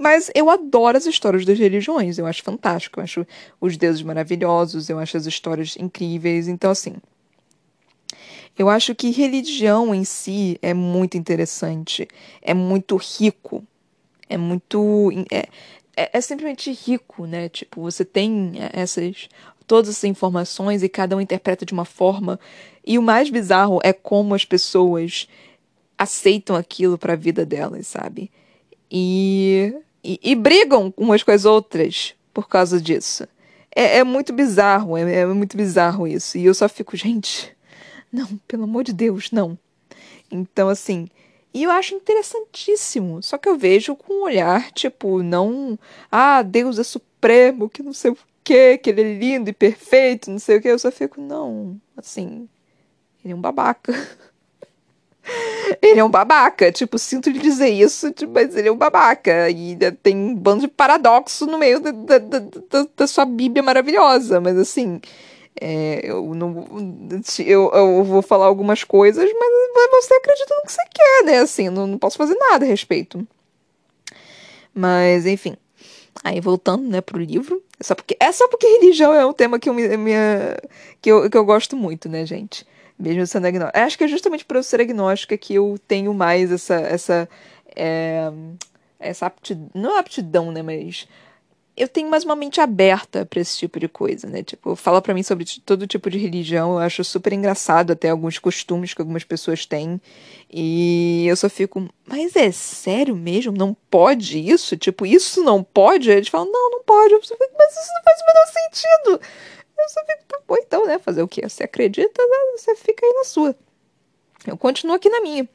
Mas eu adoro as histórias das religiões, eu acho fantástico, eu acho os deuses maravilhosos, eu acho as histórias incríveis. Então, assim, eu acho que religião em si é muito interessante, é muito rico, é muito. É, é, é simplesmente rico, né? Tipo, você tem essas. todas essas informações e cada um interpreta de uma forma. E o mais bizarro é como as pessoas aceitam aquilo para a vida delas, sabe? E, e, e, brigam umas com as outras por causa disso. É, é muito bizarro, é, é muito bizarro isso. E eu só fico, gente, não, pelo amor de Deus, não. Então, assim, e eu acho interessantíssimo. Só que eu vejo com um olhar, tipo, não. Ah, Deus é supremo, que não sei o quê, que ele é lindo e perfeito, não sei o quê. Eu só fico, não, assim. Ele é um babaca. ele é um babaca. Tipo, sinto lhe dizer isso, tipo, mas ele é um babaca. E tem um bando de paradoxo no meio da, da, da, da sua Bíblia maravilhosa. Mas assim. É, eu não eu, eu vou falar algumas coisas, mas você acredita no que você quer, né? Assim, não, não posso fazer nada a respeito. Mas, enfim. Aí voltando, né, pro livro. É só porque, é só porque religião é um tema que eu, minha, que eu, que eu gosto muito, né, gente? Mesmo sendo agnóstica. Acho que é justamente por eu ser agnóstica que eu tenho mais essa. essa é, essa aptidão. Não aptidão, né? Mas eu tenho mais uma mente aberta para esse tipo de coisa, né? Tipo, fala para mim sobre todo tipo de religião, eu acho super engraçado até alguns costumes que algumas pessoas têm. E eu só fico, mas é sério mesmo? Não pode isso? Tipo, isso não pode? Aí eles falam, não, não pode. Eu fico, mas isso não faz o menor sentido. Fico, tá bom, então, né? Fazer o quê? Você acredita, né? você fica aí na sua. Eu continuo aqui na minha.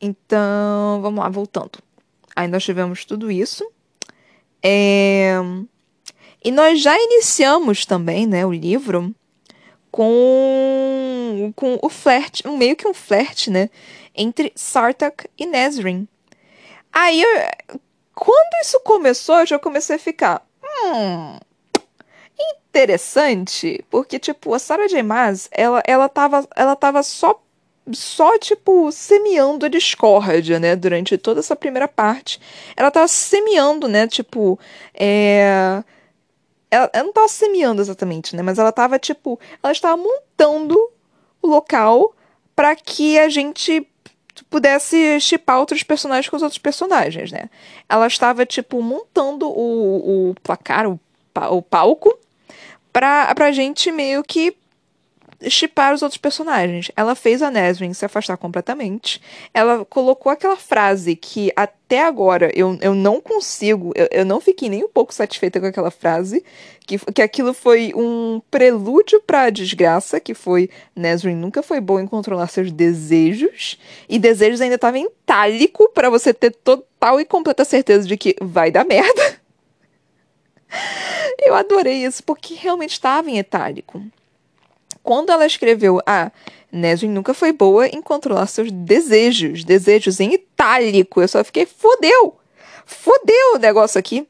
Então, vamos lá, voltando. Aí nós tivemos tudo isso. É... E nós já iniciamos também né, o livro com, com o flerte, meio que um flerte, né? Entre Sartak e Nesrin. Aí, eu, quando isso começou, eu já comecei a ficar. Hum, interessante, porque, tipo, a Sarah J. Maas, ela, ela, tava, ela tava só só, tipo, semeando a discórdia, né? Durante toda essa primeira parte. Ela tava semeando, né? Tipo, é. Ela, ela não tava semeando exatamente, né? Mas ela tava, tipo. Ela estava montando o local para que a gente pudesse chipar outros personagens com os outros personagens, né? Ela estava, tipo, montando o, o placar, o, o palco, pra, pra gente meio que chipar os outros personagens. Ela fez a Nesrin se afastar completamente. Ela colocou aquela frase que até agora eu, eu não consigo, eu, eu não fiquei nem um pouco satisfeita com aquela frase, que, que aquilo foi um prelúdio para a desgraça, que foi Nesrin nunca foi boa em controlar seus desejos, e desejos ainda estava em itálico para você ter total e completa certeza de que vai dar merda. Eu adorei isso, porque realmente estava em itálico quando ela escreveu Ah, Nesrin nunca foi boa em controlar seus desejos, desejos em itálico, eu só fiquei, fodeu! Fodeu o negócio aqui.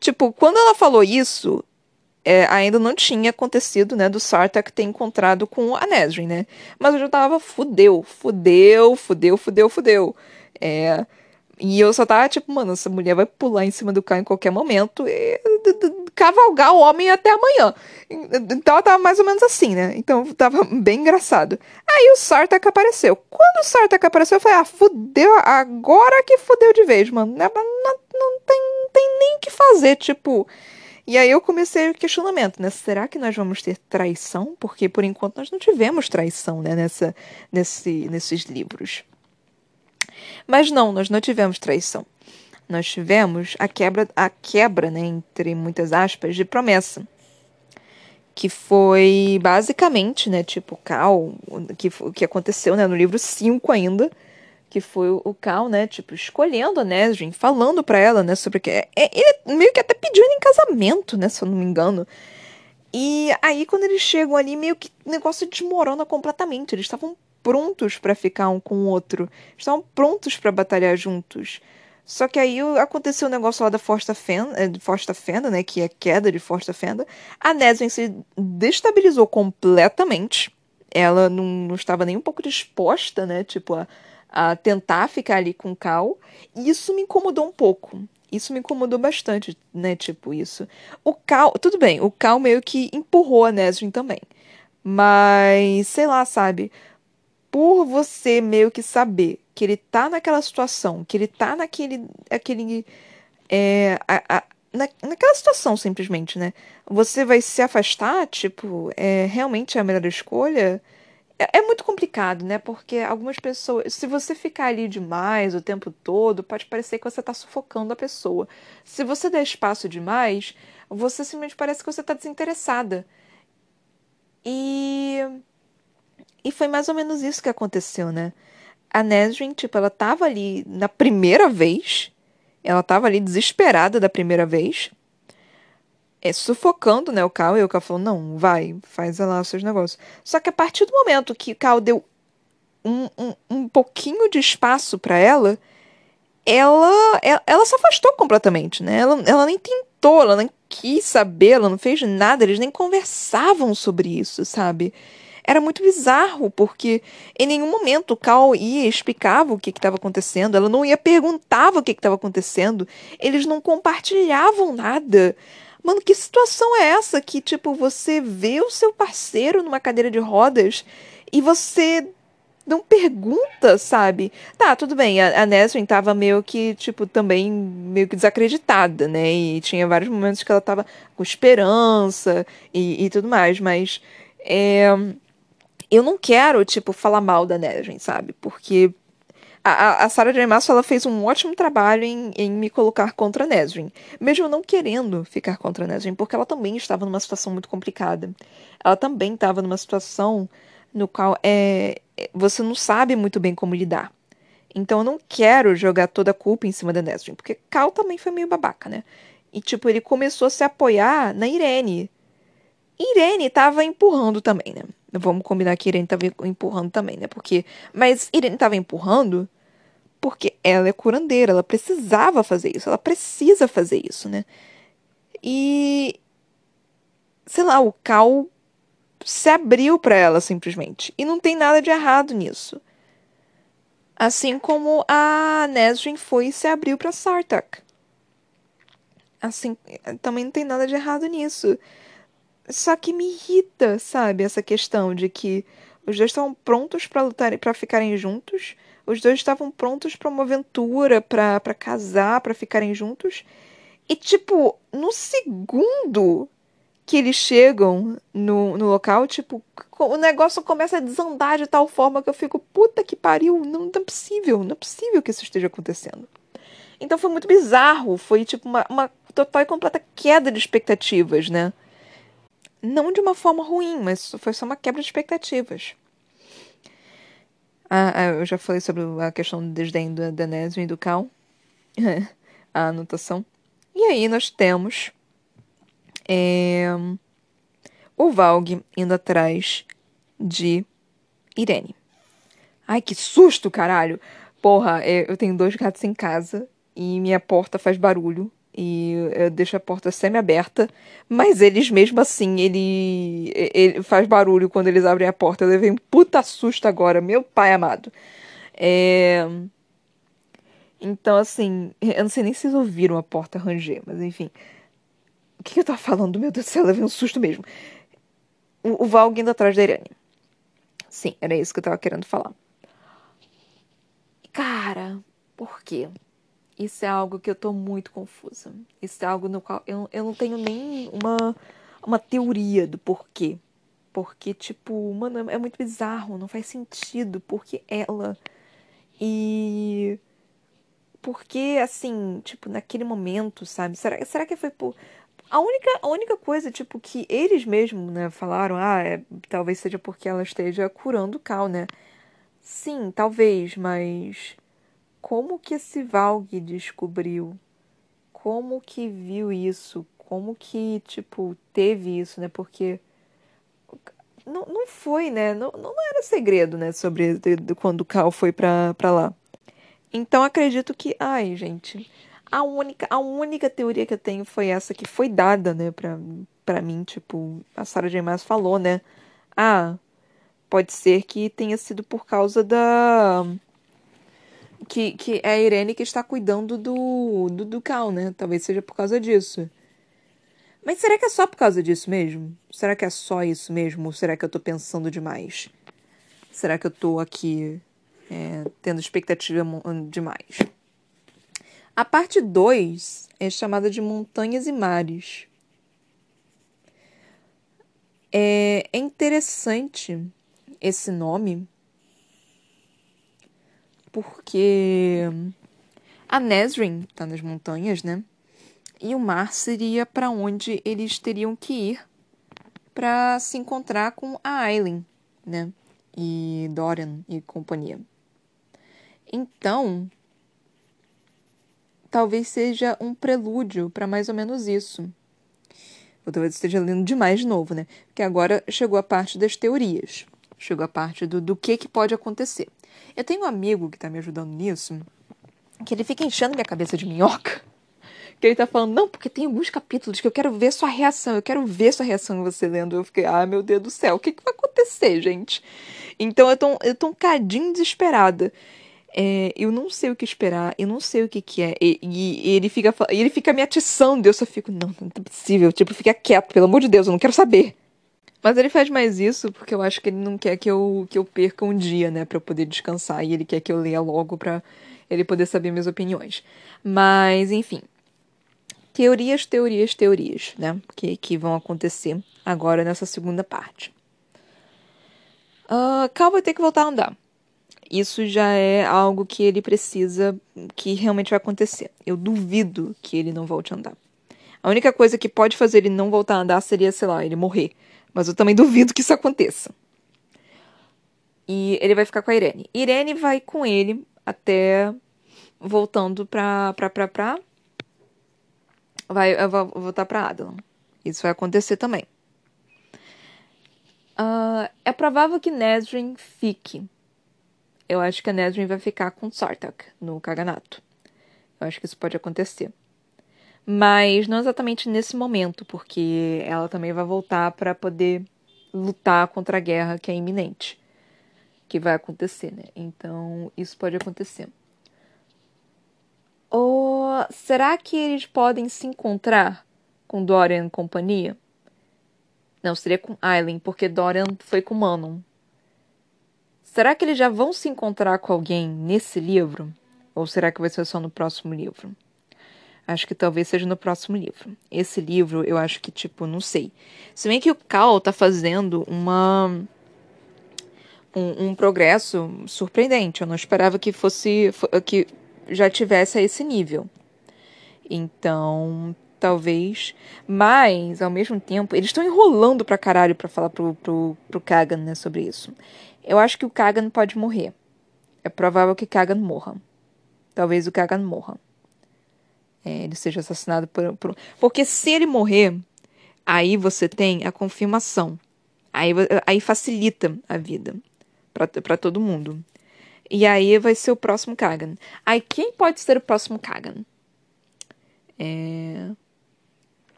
Tipo, quando ela falou isso, é, ainda não tinha acontecido, né, do Sartak ter encontrado com a Nesrin, né? Mas eu já tava, fudeu, fudeu, fudeu, fudeu, fudeu. É, e eu só tava tipo, mano, essa mulher vai pular em cima do carro em qualquer momento e cavalgar o homem até amanhã. Então tava mais ou menos assim, né? Então tava bem engraçado. Aí o Sartak apareceu. Quando o Sartak apareceu, eu falei, ah, fudeu, agora que fudeu de vez, mano. Não, não, não tem, não tem nem o que fazer, tipo. E aí eu comecei o questionamento, né? Será que nós vamos ter traição? Porque por enquanto nós não tivemos traição, né? Nessa, nesse, nesses livros. Mas não, nós não tivemos traição. Nós tivemos a quebra, a quebra, né, entre muitas aspas, de promessa. Que foi basicamente, né, tipo, Cal, que, que aconteceu, né, no livro 5 ainda, que foi o Cal, né, tipo, escolhendo a Nesrin, falando para ela, né, sobre que é, ele meio que até pediu ele em casamento, né, se eu não me engano. E aí quando eles chegam ali, meio que o negócio desmorona completamente. Eles estavam prontos para ficar um com o outro, estavam prontos para batalhar juntos. Só que aí aconteceu o um negócio lá da Forsta Fenda, eh, Forsta Fenda, né, que é a queda de Forsta Fenda. A Nesrin se destabilizou completamente. Ela não, não estava nem um pouco disposta, né, tipo, a, a tentar ficar ali com o Cal. E isso me incomodou um pouco. Isso me incomodou bastante, né? Tipo, isso. O Cal. Tudo bem, o Cal meio que empurrou a Nesrin também. Mas, sei lá, sabe? Por você meio que saber que ele tá naquela situação, que ele tá naquele. aquele. É, a, a, na, naquela situação, simplesmente, né? Você vai se afastar, tipo, é realmente a melhor escolha? É, é muito complicado, né? Porque algumas pessoas, se você ficar ali demais o tempo todo, pode parecer que você está sufocando a pessoa. Se você der espaço demais, você simplesmente parece que você está desinteressada. E e foi mais ou menos isso que aconteceu, né? A Nesrin, tipo, ela tava ali na primeira vez, ela tava ali desesperada da primeira vez, é, sufocando, né, o Cal, e o Cal falou, não, vai, faz lá os seus negócios. Só que a partir do momento que o Cal deu um, um, um pouquinho de espaço para ela, ela, ela, ela se afastou completamente, né? Ela, ela nem tentou, ela nem quis saber, ela não fez nada, eles nem conversavam sobre isso, sabe? Era muito bizarro, porque em nenhum momento Cal ia explicava o que estava acontecendo, ela não ia perguntava o que estava acontecendo, eles não compartilhavam nada. Mano, que situação é essa que, tipo, você vê o seu parceiro numa cadeira de rodas e você não pergunta, sabe? Tá, tudo bem, a, a Nesrin tava meio que, tipo, também meio que desacreditada, né? E tinha vários momentos que ela tava com esperança e, e tudo mais, mas é, eu não quero, tipo, falar mal da Nesrin, sabe? Porque a, a Sarah J. Maas ela fez um ótimo trabalho em, em me colocar contra a Nesrin, mesmo não querendo ficar contra a Nesrin, porque ela também estava numa situação muito complicada. Ela também estava numa situação no qual é, você não sabe muito bem como lidar. Então eu não quero jogar toda a culpa em cima da Nesrin, porque Cal também foi meio babaca, né? E tipo, ele começou a se apoiar na Irene. Irene tava empurrando também, né? Vamos combinar que Irene tava empurrando também, né? Porque. Mas Irene tava empurrando porque ela é curandeira, ela precisava fazer isso, ela precisa fazer isso, né? E sei lá, o Cal se abriu para ela simplesmente, e não tem nada de errado nisso. Assim como a Nesrin foi e se abriu para Sartak. Assim, também não tem nada de errado nisso. Só que me irrita, sabe, essa questão de que os dois estão prontos para lutar para ficarem juntos, os dois estavam prontos para uma aventura, para casar, para ficarem juntos. E, tipo, no segundo que eles chegam no, no local, tipo, o negócio começa a desandar de tal forma que eu fico, puta que pariu, não, não é possível, não é possível que isso esteja acontecendo. Então foi muito bizarro, foi tipo uma, uma total e completa queda de expectativas, né? Não de uma forma ruim, mas foi só uma quebra de expectativas. Ah, ah, eu já falei sobre a questão do desdém do Danésio e do Cal. a anotação. E aí nós temos é, o Valg indo atrás de Irene. Ai, que susto, caralho! Porra, é, eu tenho dois gatos em casa e minha porta faz barulho e eu deixo a porta semi-aberta, mas eles mesmo assim, ele, ele faz barulho quando eles abrem a porta. Eu levei um puta susto agora, meu pai amado. É... Então, assim, eu não sei nem se vocês ouviram a porta ranger, mas enfim. O que eu tava falando? Meu Deus do céu, eu levei um susto mesmo. O, o Valg indo atrás da Irene. Sim, era isso que eu tava querendo falar. Cara, por quê? Isso é algo que eu tô muito confusa. Isso é algo no qual eu, eu não tenho nem uma, uma teoria do porquê. Porque, tipo, mano, é muito bizarro, não faz sentido. Porque ela. E. Porque, assim, tipo, naquele momento, sabe? Será, será que foi por. A única, a única coisa, tipo, que eles mesmos, né, falaram, ah, é, talvez seja porque ela esteja curando o Cal, né? Sim, talvez, mas como que esse Valg descobriu? Como que viu isso? Como que, tipo, teve isso, né? Porque não, não foi, né? Não, não era segredo, né? Sobre de, de quando o Cal foi pra, pra lá. Então acredito que. Ai, gente. A única, a única teoria que eu tenho foi essa que foi dada, né, pra, pra mim. Tipo, a Sarah J. Maas falou, né? Ah, pode ser que tenha sido por causa da que, que é a Irene que está cuidando do, do, do Cal, né? Talvez seja por causa disso. Mas será que é só por causa disso mesmo? Será que é só isso mesmo? Ou será que eu tô pensando demais? Será que eu tô aqui é, tendo expectativa demais? A parte 2 é chamada de Montanhas e Mares. É, é interessante esse nome porque a Nesrin está nas montanhas, né? E o mar seria para onde eles teriam que ir para se encontrar com a Aileen, né? E Dorian e companhia. Então, talvez seja um prelúdio para mais ou menos isso. Ou talvez esteja lendo demais de novo, né? Porque agora chegou a parte das teorias. Chegou a parte do, do que, que pode acontecer. Eu tenho um amigo que está me ajudando nisso, que ele fica enchendo minha cabeça de minhoca. Que ele tá falando, não, porque tem alguns capítulos que eu quero ver sua reação, eu quero ver sua reação você lendo. Eu fiquei, ah, meu Deus do céu, o que, que vai acontecer, gente? Então eu tô, eu tô um cadinho desesperada. É, eu não sei o que esperar, eu não sei o que, que é. E, e, e ele, fica, ele fica me atiçando, eu só fico, não, não é possível. Tipo, fica quieto, pelo amor de Deus, eu não quero saber. Mas ele faz mais isso porque eu acho que ele não quer que eu, que eu perca um dia, né, eu poder descansar. E ele quer que eu leia logo pra ele poder saber minhas opiniões. Mas, enfim. Teorias, teorias, teorias, né? Que, que vão acontecer agora nessa segunda parte. Uh, Cal vai ter que voltar a andar. Isso já é algo que ele precisa, que realmente vai acontecer. Eu duvido que ele não volte a andar. A única coisa que pode fazer ele não voltar a andar seria, sei lá, ele morrer. Mas eu também duvido que isso aconteça. E ele vai ficar com a Irene. Irene vai com ele até voltando pra. pra, pra, pra vai voltar pra Adalon. Isso vai acontecer também. Uh, é provável que Nesrin fique. Eu acho que a Nesrin vai ficar com Sartak no Kaganato. Eu acho que isso pode acontecer mas não exatamente nesse momento, porque ela também vai voltar para poder lutar contra a guerra que é iminente, que vai acontecer, né? Então, isso pode acontecer. Ou será que eles podem se encontrar com Dorian e companhia? Não, seria com Aileen, porque Dorian foi com Manon. Será que eles já vão se encontrar com alguém nesse livro? Ou será que vai ser só no próximo livro? Acho que talvez seja no próximo livro. Esse livro, eu acho que, tipo, não sei. Se bem que o Cal tá fazendo uma. Um, um progresso surpreendente. Eu não esperava que fosse. que já tivesse a esse nível. Então, talvez. Mas, ao mesmo tempo, eles estão enrolando pra caralho pra falar pro, pro, pro Kagan, né, sobre isso. Eu acho que o Kagan pode morrer. É provável que Kagan morra. Talvez o Kagan morra é, ele seja assassinado por, por. Porque se ele morrer, aí você tem a confirmação. Aí, aí facilita a vida para todo mundo. E aí vai ser o próximo Kagan. Aí quem pode ser o próximo Kagan? É...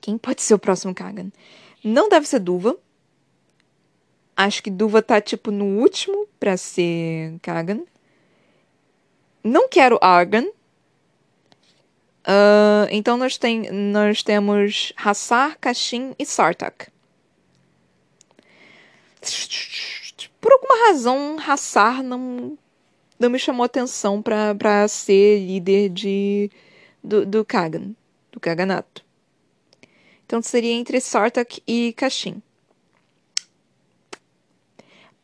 Quem pode ser o próximo Kagan? Não deve ser Duva. Acho que Duva tá tipo no último para ser Kagan. Não quero Argan. Uh, então nós, tem, nós temos Hassar, Kashin e Sartak. Por alguma razão, Hassar não, não me chamou atenção para ser líder de, do, do Kagan, do Kaganato. Então seria entre Sartak e Kashin.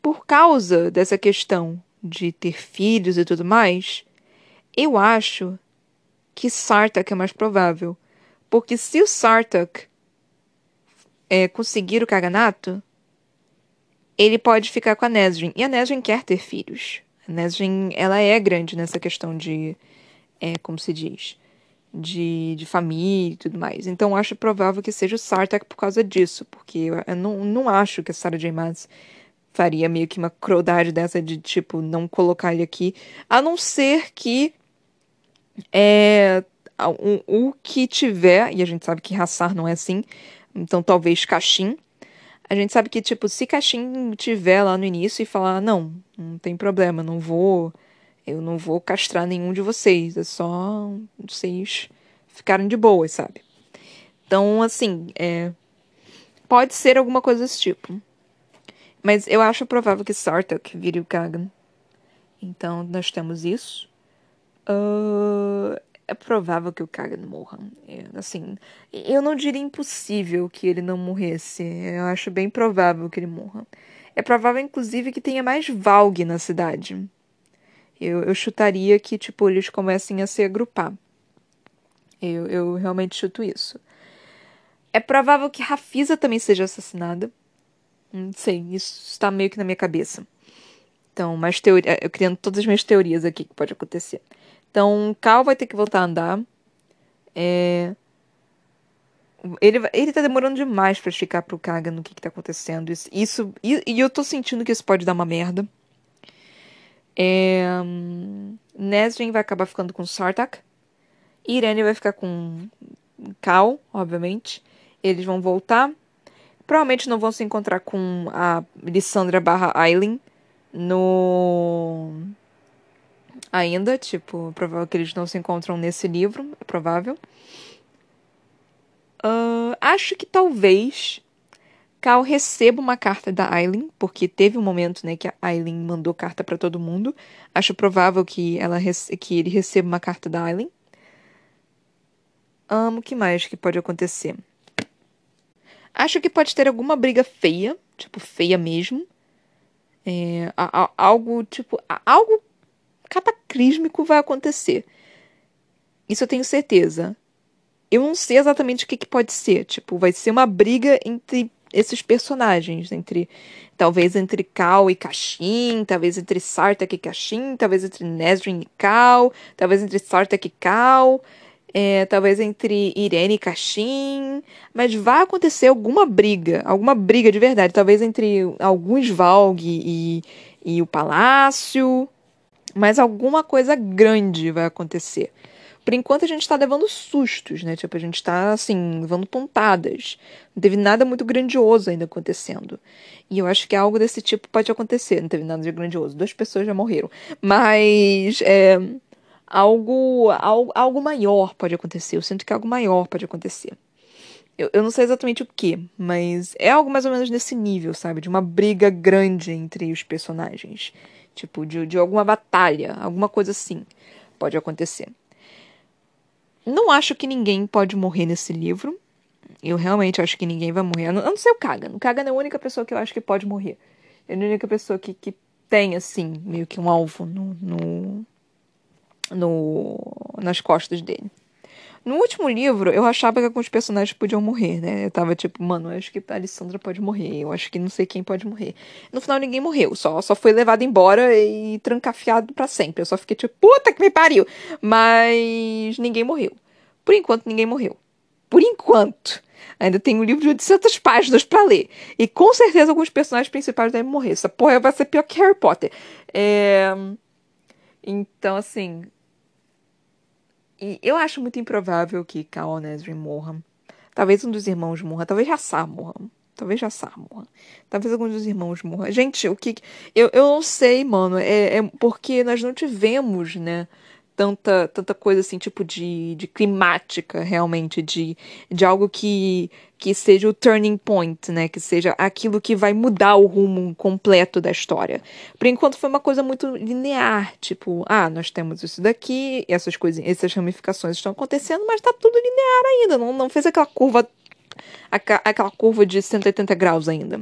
Por causa dessa questão de ter filhos e tudo mais, eu acho que Sartak é mais provável. Porque se o Sartak é, conseguir o Kaganato, ele pode ficar com a Nesrin. E a Nesrin quer ter filhos. A Nesrin, ela é grande nessa questão de, é, como se diz, de, de família e tudo mais. Então acho provável que seja o Sartak por causa disso. Porque eu, eu não, não acho que a Sarah J. Maas faria meio que uma crueldade dessa de, tipo, não colocar ele aqui. A não ser que é, o, o que tiver, e a gente sabe que raçar não é assim, então talvez Caixim. A gente sabe que, tipo, se Caixim tiver lá no início e falar, não, não tem problema, não vou Eu não vou castrar nenhum de vocês, é só vocês ficarem de boas, sabe? Então, assim, é, pode ser alguma coisa desse tipo. Mas eu acho provável que Sartak vire o Kagan. Então, nós temos isso. Uh, é provável que o Kagan morra. É, assim, eu não diria impossível que ele não morresse. Eu acho bem provável que ele morra. É provável, inclusive, que tenha mais Valg na cidade. Eu, eu chutaria que, tipo, eles comecem a se agrupar. Eu, eu realmente chuto isso. É provável que Rafisa também seja assassinada. Não sei, isso está meio que na minha cabeça. Então, mais teoria, eu criando todas as minhas teorias aqui que pode acontecer. Então, Cal vai ter que voltar a andar. É... Ele, ele tá demorando demais para explicar pro Kaga no que, que tá acontecendo. Isso, isso e, e, eu tô sentindo que isso pode dar uma merda. É, Nesrin vai acabar ficando com Sartak. Irene vai ficar com Cal, obviamente. Eles vão voltar. Provavelmente não vão se encontrar com a Lissandra barra Aileen no ainda, tipo, é provável que eles não se encontram nesse livro, é provável. Uh, acho que talvez Cal receba uma carta da Aileen, porque teve um momento, né, que a Aileen mandou carta para todo mundo. Acho provável que ela que ele receba uma carta da Aileen. Um, o que mais que pode acontecer? Acho que pode ter alguma briga feia, tipo feia mesmo. É, a, a, algo tipo algo cataclísmico vai acontecer. Isso eu tenho certeza. Eu não sei exatamente o que, que pode ser. Tipo, vai ser uma briga entre esses personagens, entre talvez entre Cal e Kashin, talvez entre Sartak e Kashin, talvez entre Nesrin e Cal, talvez entre Sartak e Cal, é, talvez entre Irene e Kashin, mas vai acontecer alguma briga, alguma briga de verdade, talvez entre alguns Valg e, e o Palácio, mas alguma coisa grande vai acontecer. Por enquanto a gente tá levando sustos, né? Tipo, a gente tá, assim, levando pontadas. Não teve nada muito grandioso ainda acontecendo. E eu acho que algo desse tipo pode acontecer. Não teve nada de grandioso. Duas pessoas já morreram. Mas, é, algo, algo, algo maior pode acontecer. Eu sinto que algo maior pode acontecer. Eu, eu não sei exatamente o que, mas é algo mais ou menos nesse nível, sabe? De uma briga grande entre os personagens. Tipo, de, de alguma batalha, alguma coisa assim. Pode acontecer. Não acho que ninguém pode morrer nesse livro. Eu realmente acho que ninguém vai morrer. Eu não, sei o Kagan. O Kagan é a única pessoa que eu acho que pode morrer. É a única pessoa que, que tem, assim, meio que um alvo no, no, no nas costas dele. No último livro, eu achava que alguns personagens podiam morrer, né? Eu tava tipo, mano, eu acho que a Alessandra pode morrer, eu acho que não sei quem pode morrer. No final, ninguém morreu, só, só foi levado embora e trancafiado para sempre. Eu só fiquei tipo, puta que me pariu! Mas ninguém morreu. Por enquanto, ninguém morreu. Por enquanto. Ainda tem um livro de 800 páginas para ler. E com certeza alguns personagens principais devem morrer. Essa porra vai ser pior que Harry Potter. É... Então, assim, e eu acho muito improvável que Cal Nesrin morra. Talvez um dos irmãos morra. Talvez Jassar morra. Talvez Jassar morra. Talvez alguns dos irmãos morra. Gente, o que. Eu, eu não sei, mano. É, é porque nós não tivemos, né? tanta, tanta coisa assim, tipo de, de climática, realmente, de, de algo que, que seja o turning point, né? Que seja aquilo que vai mudar o rumo completo da história. Por enquanto foi uma coisa muito linear, tipo, ah, nós temos isso daqui, essas coisas, essas ramificações estão acontecendo, mas tá tudo linear ainda, não, não fez aquela curva aquela curva de 180 graus ainda.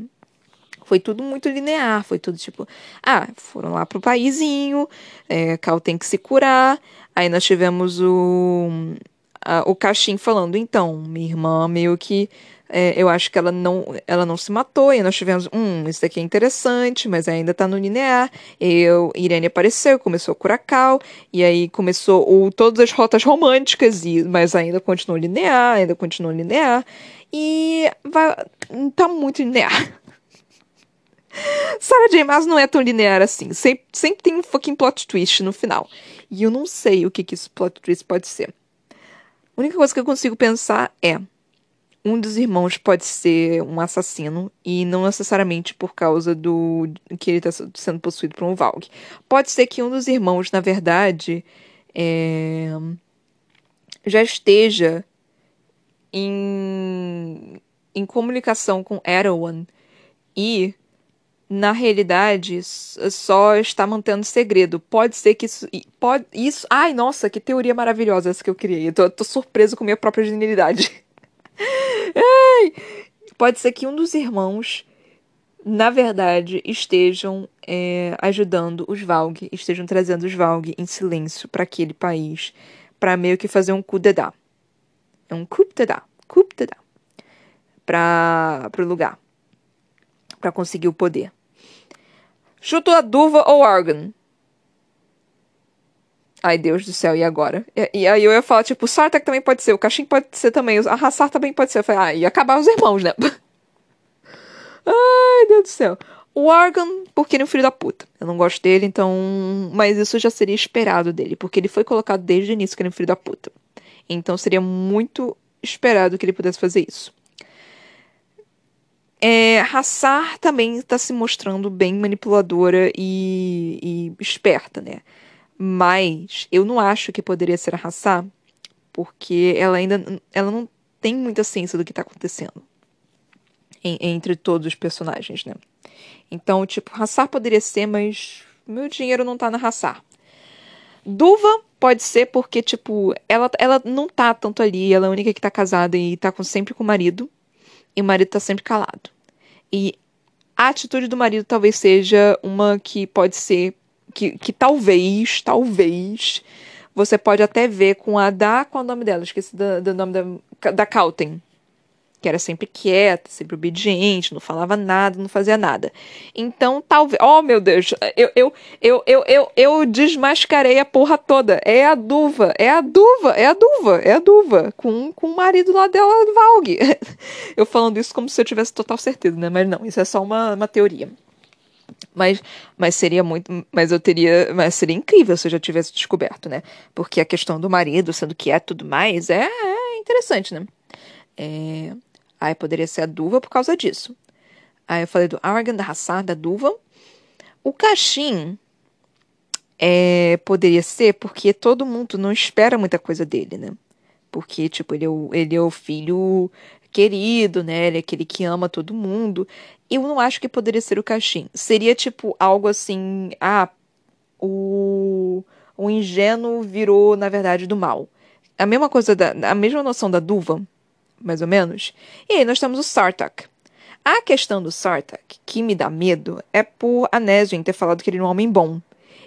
Foi tudo muito linear, foi tudo tipo, ah, foram lá pro paizinho, é, Cal tem que se curar. Aí nós tivemos o, a, o Caixin falando, então, minha irmã meio que é, eu acho que ela não, ela não se matou, e nós tivemos, hum, isso daqui é interessante, mas ainda tá no linear. Eu, Irene apareceu, começou Cal, e aí começou o, todas as rotas românticas, e, mas ainda continuou linear, ainda continuou linear, e vai, tá muito linear. Sarah J. Maas não é tão linear assim. Sempre, sempre tem um fucking plot twist no final. E eu não sei o que, que esse plot twist pode ser. A única coisa que eu consigo pensar é um dos irmãos pode ser um assassino e não necessariamente por causa do que ele está sendo possuído por um Valg. Pode ser que um dos irmãos, na verdade, é, já esteja em, em comunicação com Erewhon e na realidade só está mantendo segredo. Pode ser que isso. Pode, isso. Ai, nossa, que teoria maravilhosa essa que eu criei. Eu tô, tô surpreso com minha própria genialidade. Ai, pode ser que um dos irmãos, na verdade, estejam é, ajudando os Valg, estejam trazendo os Valg em silêncio para aquele país, para meio que fazer um coup d'etat. É um coup d'etat. Coup d'etat. Para o lugar. Para conseguir o poder. Chuto a Duva ou Argon? Ai, Deus do céu, e agora? E, e aí eu ia falar, tipo, o Sartak também pode ser, o Cachim pode ser também, a Hassar também pode ser. Eu falei, ah, ia acabar os irmãos, né? Ai, Deus do céu. O Argon, porque ele é um filho da puta. Eu não gosto dele, então. Mas isso já seria esperado dele, porque ele foi colocado desde o início que ele é um filho da puta. Então seria muito esperado que ele pudesse fazer isso. É, Hassar também está se mostrando bem manipuladora e, e esperta, né? Mas eu não acho que poderia ser a Hassá, porque ela ainda ela não tem muita ciência do que está acontecendo em, entre todos os personagens, né? Então, tipo, Hassar poderia ser, mas meu dinheiro não tá na Hassar. Duva pode ser porque, tipo, ela, ela não tá tanto ali, ela é a única que tá casada e tá com, sempre com o marido, e o marido tá sempre calado. E a atitude do marido talvez seja uma que pode ser que, que talvez, talvez, você pode até ver com a da. Qual é o nome dela? Esqueci do, do nome da. Da Calten. Que era sempre quieta, sempre obediente, não falava nada, não fazia nada. Então, talvez. Oh, meu Deus! Eu, eu, eu, eu, eu, eu desmascarei a porra toda. É a Duva, é a Duva, é a Duva, é a Duva. Com, com o marido lá dela, Valg. Eu falando isso como se eu tivesse total certeza, né? Mas não, isso é só uma, uma teoria. Mas, mas seria muito. Mas eu teria. Mas seria incrível se eu já tivesse descoberto, né? Porque a questão do marido sendo que é tudo mais é, é interessante, né? É, aí poderia ser a Duva por causa disso. Aí eu falei do Argan, da Hassar, da Duva. O Cachim é, poderia ser porque todo mundo não espera muita coisa dele, né? Porque, tipo, ele é o, ele é o filho querido, né? Ele é aquele que ama todo mundo. Eu não acho que poderia ser o Cachim. Seria tipo algo assim, ah, o, o ingênuo virou, na verdade, do mal. A mesma coisa, da, a mesma noção da Duva, mais ou menos. E aí nós temos o Sartak. A questão do Sartak, que me dá medo, é por a Nesrin ter falado que ele é um homem bom.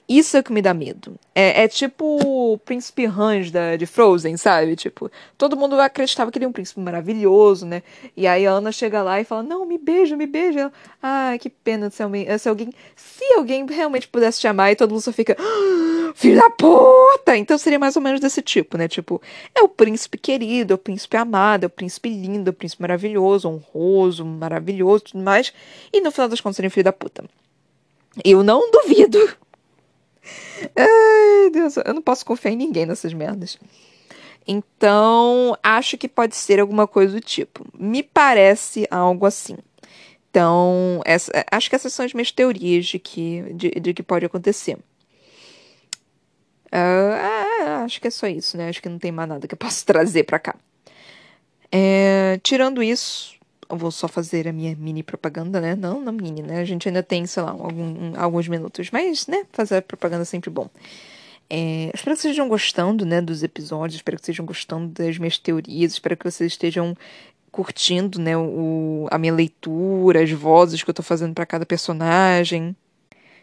Isso é o que me dá medo. É, é tipo o príncipe Hans da, de Frozen, sabe? Tipo, todo mundo acreditava que ele é um príncipe maravilhoso, né? E aí a Ana chega lá e fala: Não, me beija, me beija. Ah, que pena se alguém, se alguém. Se alguém realmente pudesse te amar e todo mundo só fica. Ah, filho da puta! Então seria mais ou menos desse tipo, né? Tipo, é o príncipe querido, é o príncipe amado, é o príncipe lindo, é o príncipe maravilhoso, honroso, maravilhoso, tudo mais. E no final das contas, seria um filho da puta. Eu não duvido Ai, Deus, eu não posso confiar em ninguém nessas merdas. Então, acho que pode ser alguma coisa do tipo. Me parece algo assim. Então, essa, acho que essas são as minhas teorias de que, de, de que pode acontecer. Uh, acho que é só isso, né? Acho que não tem mais nada que eu possa trazer para cá. É, tirando isso, eu vou só fazer a minha mini propaganda, né? Não, não mini, né? A gente ainda tem, sei lá, algum, alguns minutos, mas, né? Fazer propaganda é sempre bom. É, espero que vocês estejam gostando, né, dos episódios, espero que vocês estejam gostando das minhas teorias, espero que vocês estejam curtindo, né, o, a minha leitura, as vozes que eu tô fazendo para cada personagem.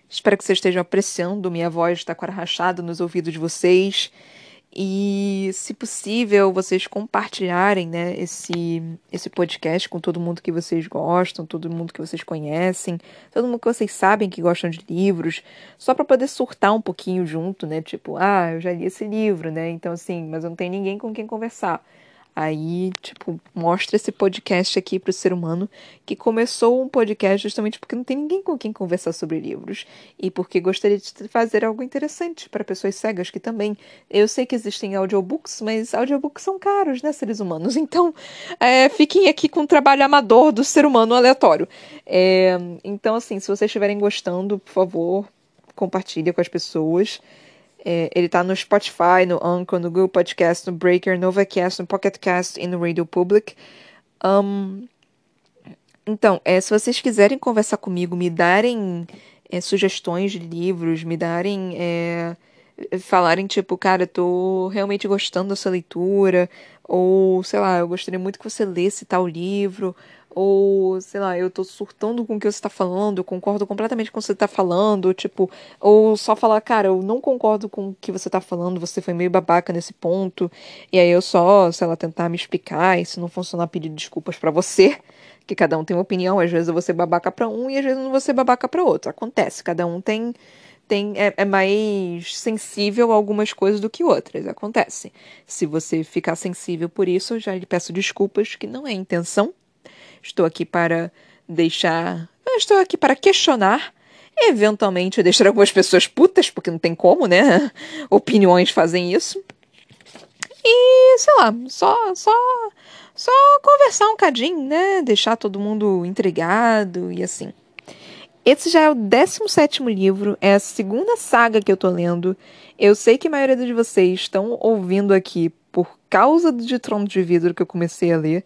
Espero que vocês estejam apreciando minha voz com a rachada nos ouvidos de vocês. E, se possível, vocês compartilharem né, esse, esse podcast com todo mundo que vocês gostam, todo mundo que vocês conhecem, todo mundo que vocês sabem que gostam de livros, só para poder surtar um pouquinho junto, né? Tipo, ah, eu já li esse livro, né? Então, assim, mas eu não tenho ninguém com quem conversar. Aí, tipo, mostra esse podcast aqui pro ser humano que começou um podcast justamente porque não tem ninguém com quem conversar sobre livros e porque gostaria de fazer algo interessante para pessoas cegas que também. Eu sei que existem audiobooks, mas audiobooks são caros, né, seres humanos? Então, é, fiquem aqui com o trabalho amador do ser humano aleatório. É, então, assim, se vocês estiverem gostando, por favor, compartilhe com as pessoas. É, ele tá no Spotify, no Anchor, no Google Podcast, no Breaker, no Overcast, no Pocket Cast e no Radio Public. Um, então, é, se vocês quiserem conversar comigo, me darem é, sugestões de livros, me darem. É, falarem, tipo, cara, tô realmente gostando dessa leitura, ou sei lá, eu gostaria muito que você lesse tal livro, ou sei lá, eu tô surtando com o que você tá falando, eu concordo completamente com o que você tá falando, tipo, ou só falar, cara, eu não concordo com o que você tá falando, você foi meio babaca nesse ponto, e aí eu só, sei lá, tentar me explicar, e se não funcionar, pedir desculpas para você, que cada um tem uma opinião, às vezes eu vou ser babaca pra um e às vezes eu não vou ser babaca pra outro, acontece, cada um tem. Tem, é, é mais sensível a algumas coisas do que outras, acontece. Se você ficar sensível por isso, já lhe peço desculpas, que não é intenção, Estou aqui para deixar. Estou aqui para questionar. Eventualmente deixar algumas pessoas putas, porque não tem como, né? Opiniões fazem isso. E, sei lá, só, só, só conversar um cadinho, né? Deixar todo mundo intrigado e assim. Esse já é o 17 livro, é a segunda saga que eu tô lendo. Eu sei que a maioria de vocês estão ouvindo aqui por causa de Trono de Vidro que eu comecei a ler.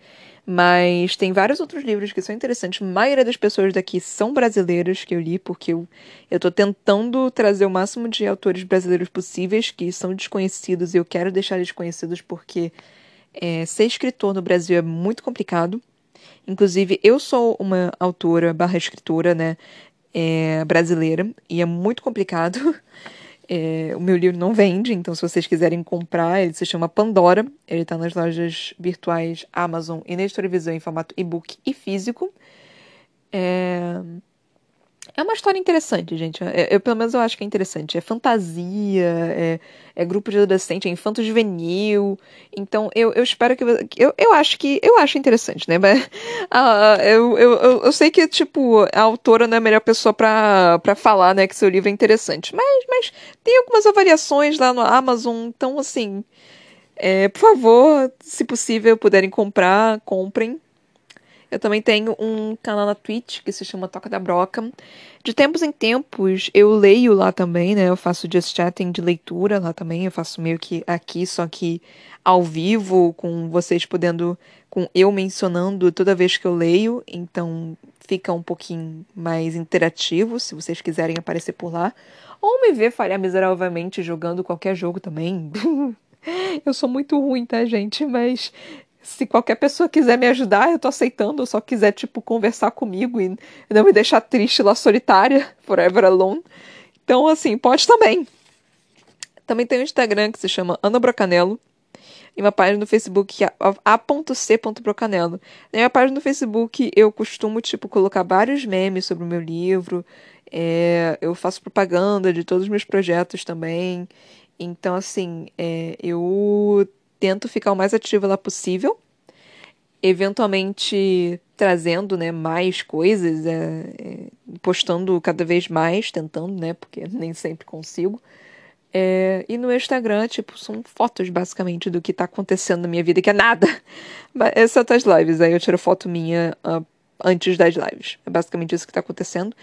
Mas tem vários outros livros que são interessantes. A maioria das pessoas daqui são brasileiras que eu li, porque eu, eu tô tentando trazer o máximo de autores brasileiros possíveis que são desconhecidos e eu quero deixar eles conhecidos porque é, ser escritor no Brasil é muito complicado. Inclusive, eu sou uma autora barra escritora, né, é, brasileira, e é muito complicado. É, o meu livro não vende, então se vocês quiserem comprar, ele se chama Pandora. Ele está nas lojas virtuais Amazon e na editora em formato e-book e físico. É, é uma história interessante, gente. Eu, eu, pelo menos eu acho que é interessante. É fantasia, é, é grupo de adolescente, é infanto juvenil. Então eu, eu espero que eu, eu acho que eu acho interessante, né? Mas, uh, eu, eu, eu, sei que tipo a autora não é a melhor pessoa para falar, né, que seu livro é interessante. Mas, mas tem algumas avaliações lá no Amazon, então assim, é, por favor, se possível, puderem comprar, comprem. Eu também tenho um canal na Twitch que se chama Toca da Broca. De tempos em tempos eu leio lá também, né? Eu faço just chatting de leitura lá também. Eu faço meio que aqui, só que ao vivo, com vocês podendo, com eu mencionando toda vez que eu leio. Então fica um pouquinho mais interativo se vocês quiserem aparecer por lá. Ou me ver falhar miseravelmente jogando qualquer jogo também. eu sou muito ruim, tá, gente? Mas se qualquer pessoa quiser me ajudar, eu tô aceitando. Só quiser, tipo, conversar comigo e não me deixar triste lá solitária, forever alone. Então, assim, pode também. Também tem um Instagram que se chama Ana Brocanelo. E uma página no Facebook que é a.c.brocanelo. Na minha página no Facebook eu costumo, tipo, colocar vários memes sobre o meu livro. É, eu faço propaganda de todos os meus projetos também. Então, assim, é, eu tento ficar o mais ativa lá possível, eventualmente trazendo né, mais coisas, é, é, postando cada vez mais, tentando, né, porque nem sempre consigo. É, e no Instagram, tipo, são fotos basicamente do que tá acontecendo na minha vida, que é nada. Exceto as lives, aí eu tiro foto minha uh, antes das lives. É basicamente isso que tá acontecendo.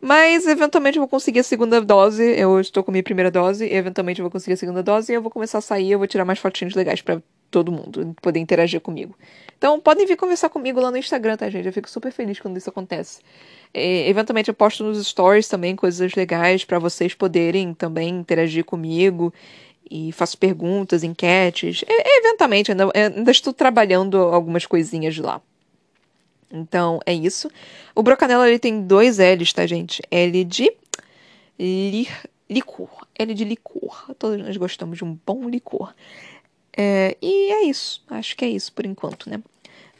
Mas eventualmente eu vou conseguir a segunda dose. Eu estou com a minha primeira dose, e eventualmente eu vou conseguir a segunda dose e eu vou começar a sair, eu vou tirar mais fotinhos legais para todo mundo poder interagir comigo. Então podem vir conversar comigo lá no Instagram, tá, gente? Eu fico super feliz quando isso acontece. E, eventualmente eu posto nos stories também coisas legais para vocês poderem também interagir comigo e faço perguntas, enquetes. E, eventualmente, ainda, ainda estou trabalhando algumas coisinhas lá. Então, é isso. O brocanela ele tem dois L's, tá, gente? L de li, licor. L de licor. Todos nós gostamos de um bom licor. É, e é isso. Acho que é isso por enquanto, né?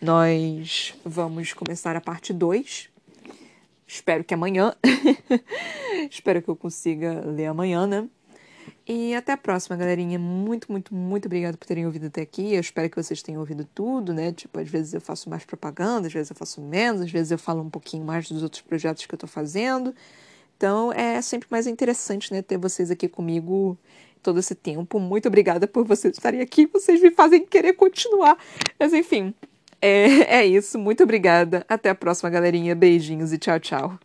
Nós vamos começar a parte 2. Espero que amanhã. Espero que eu consiga ler amanhã, né? E até a próxima, galerinha. Muito, muito, muito obrigada por terem ouvido até aqui. Eu espero que vocês tenham ouvido tudo, né? Tipo, às vezes eu faço mais propaganda, às vezes eu faço menos, às vezes eu falo um pouquinho mais dos outros projetos que eu tô fazendo. Então é sempre mais interessante, né, ter vocês aqui comigo todo esse tempo. Muito obrigada por vocês estarem aqui. Vocês me fazem querer continuar. Mas enfim, é, é isso. Muito obrigada. Até a próxima, galerinha. Beijinhos e tchau, tchau.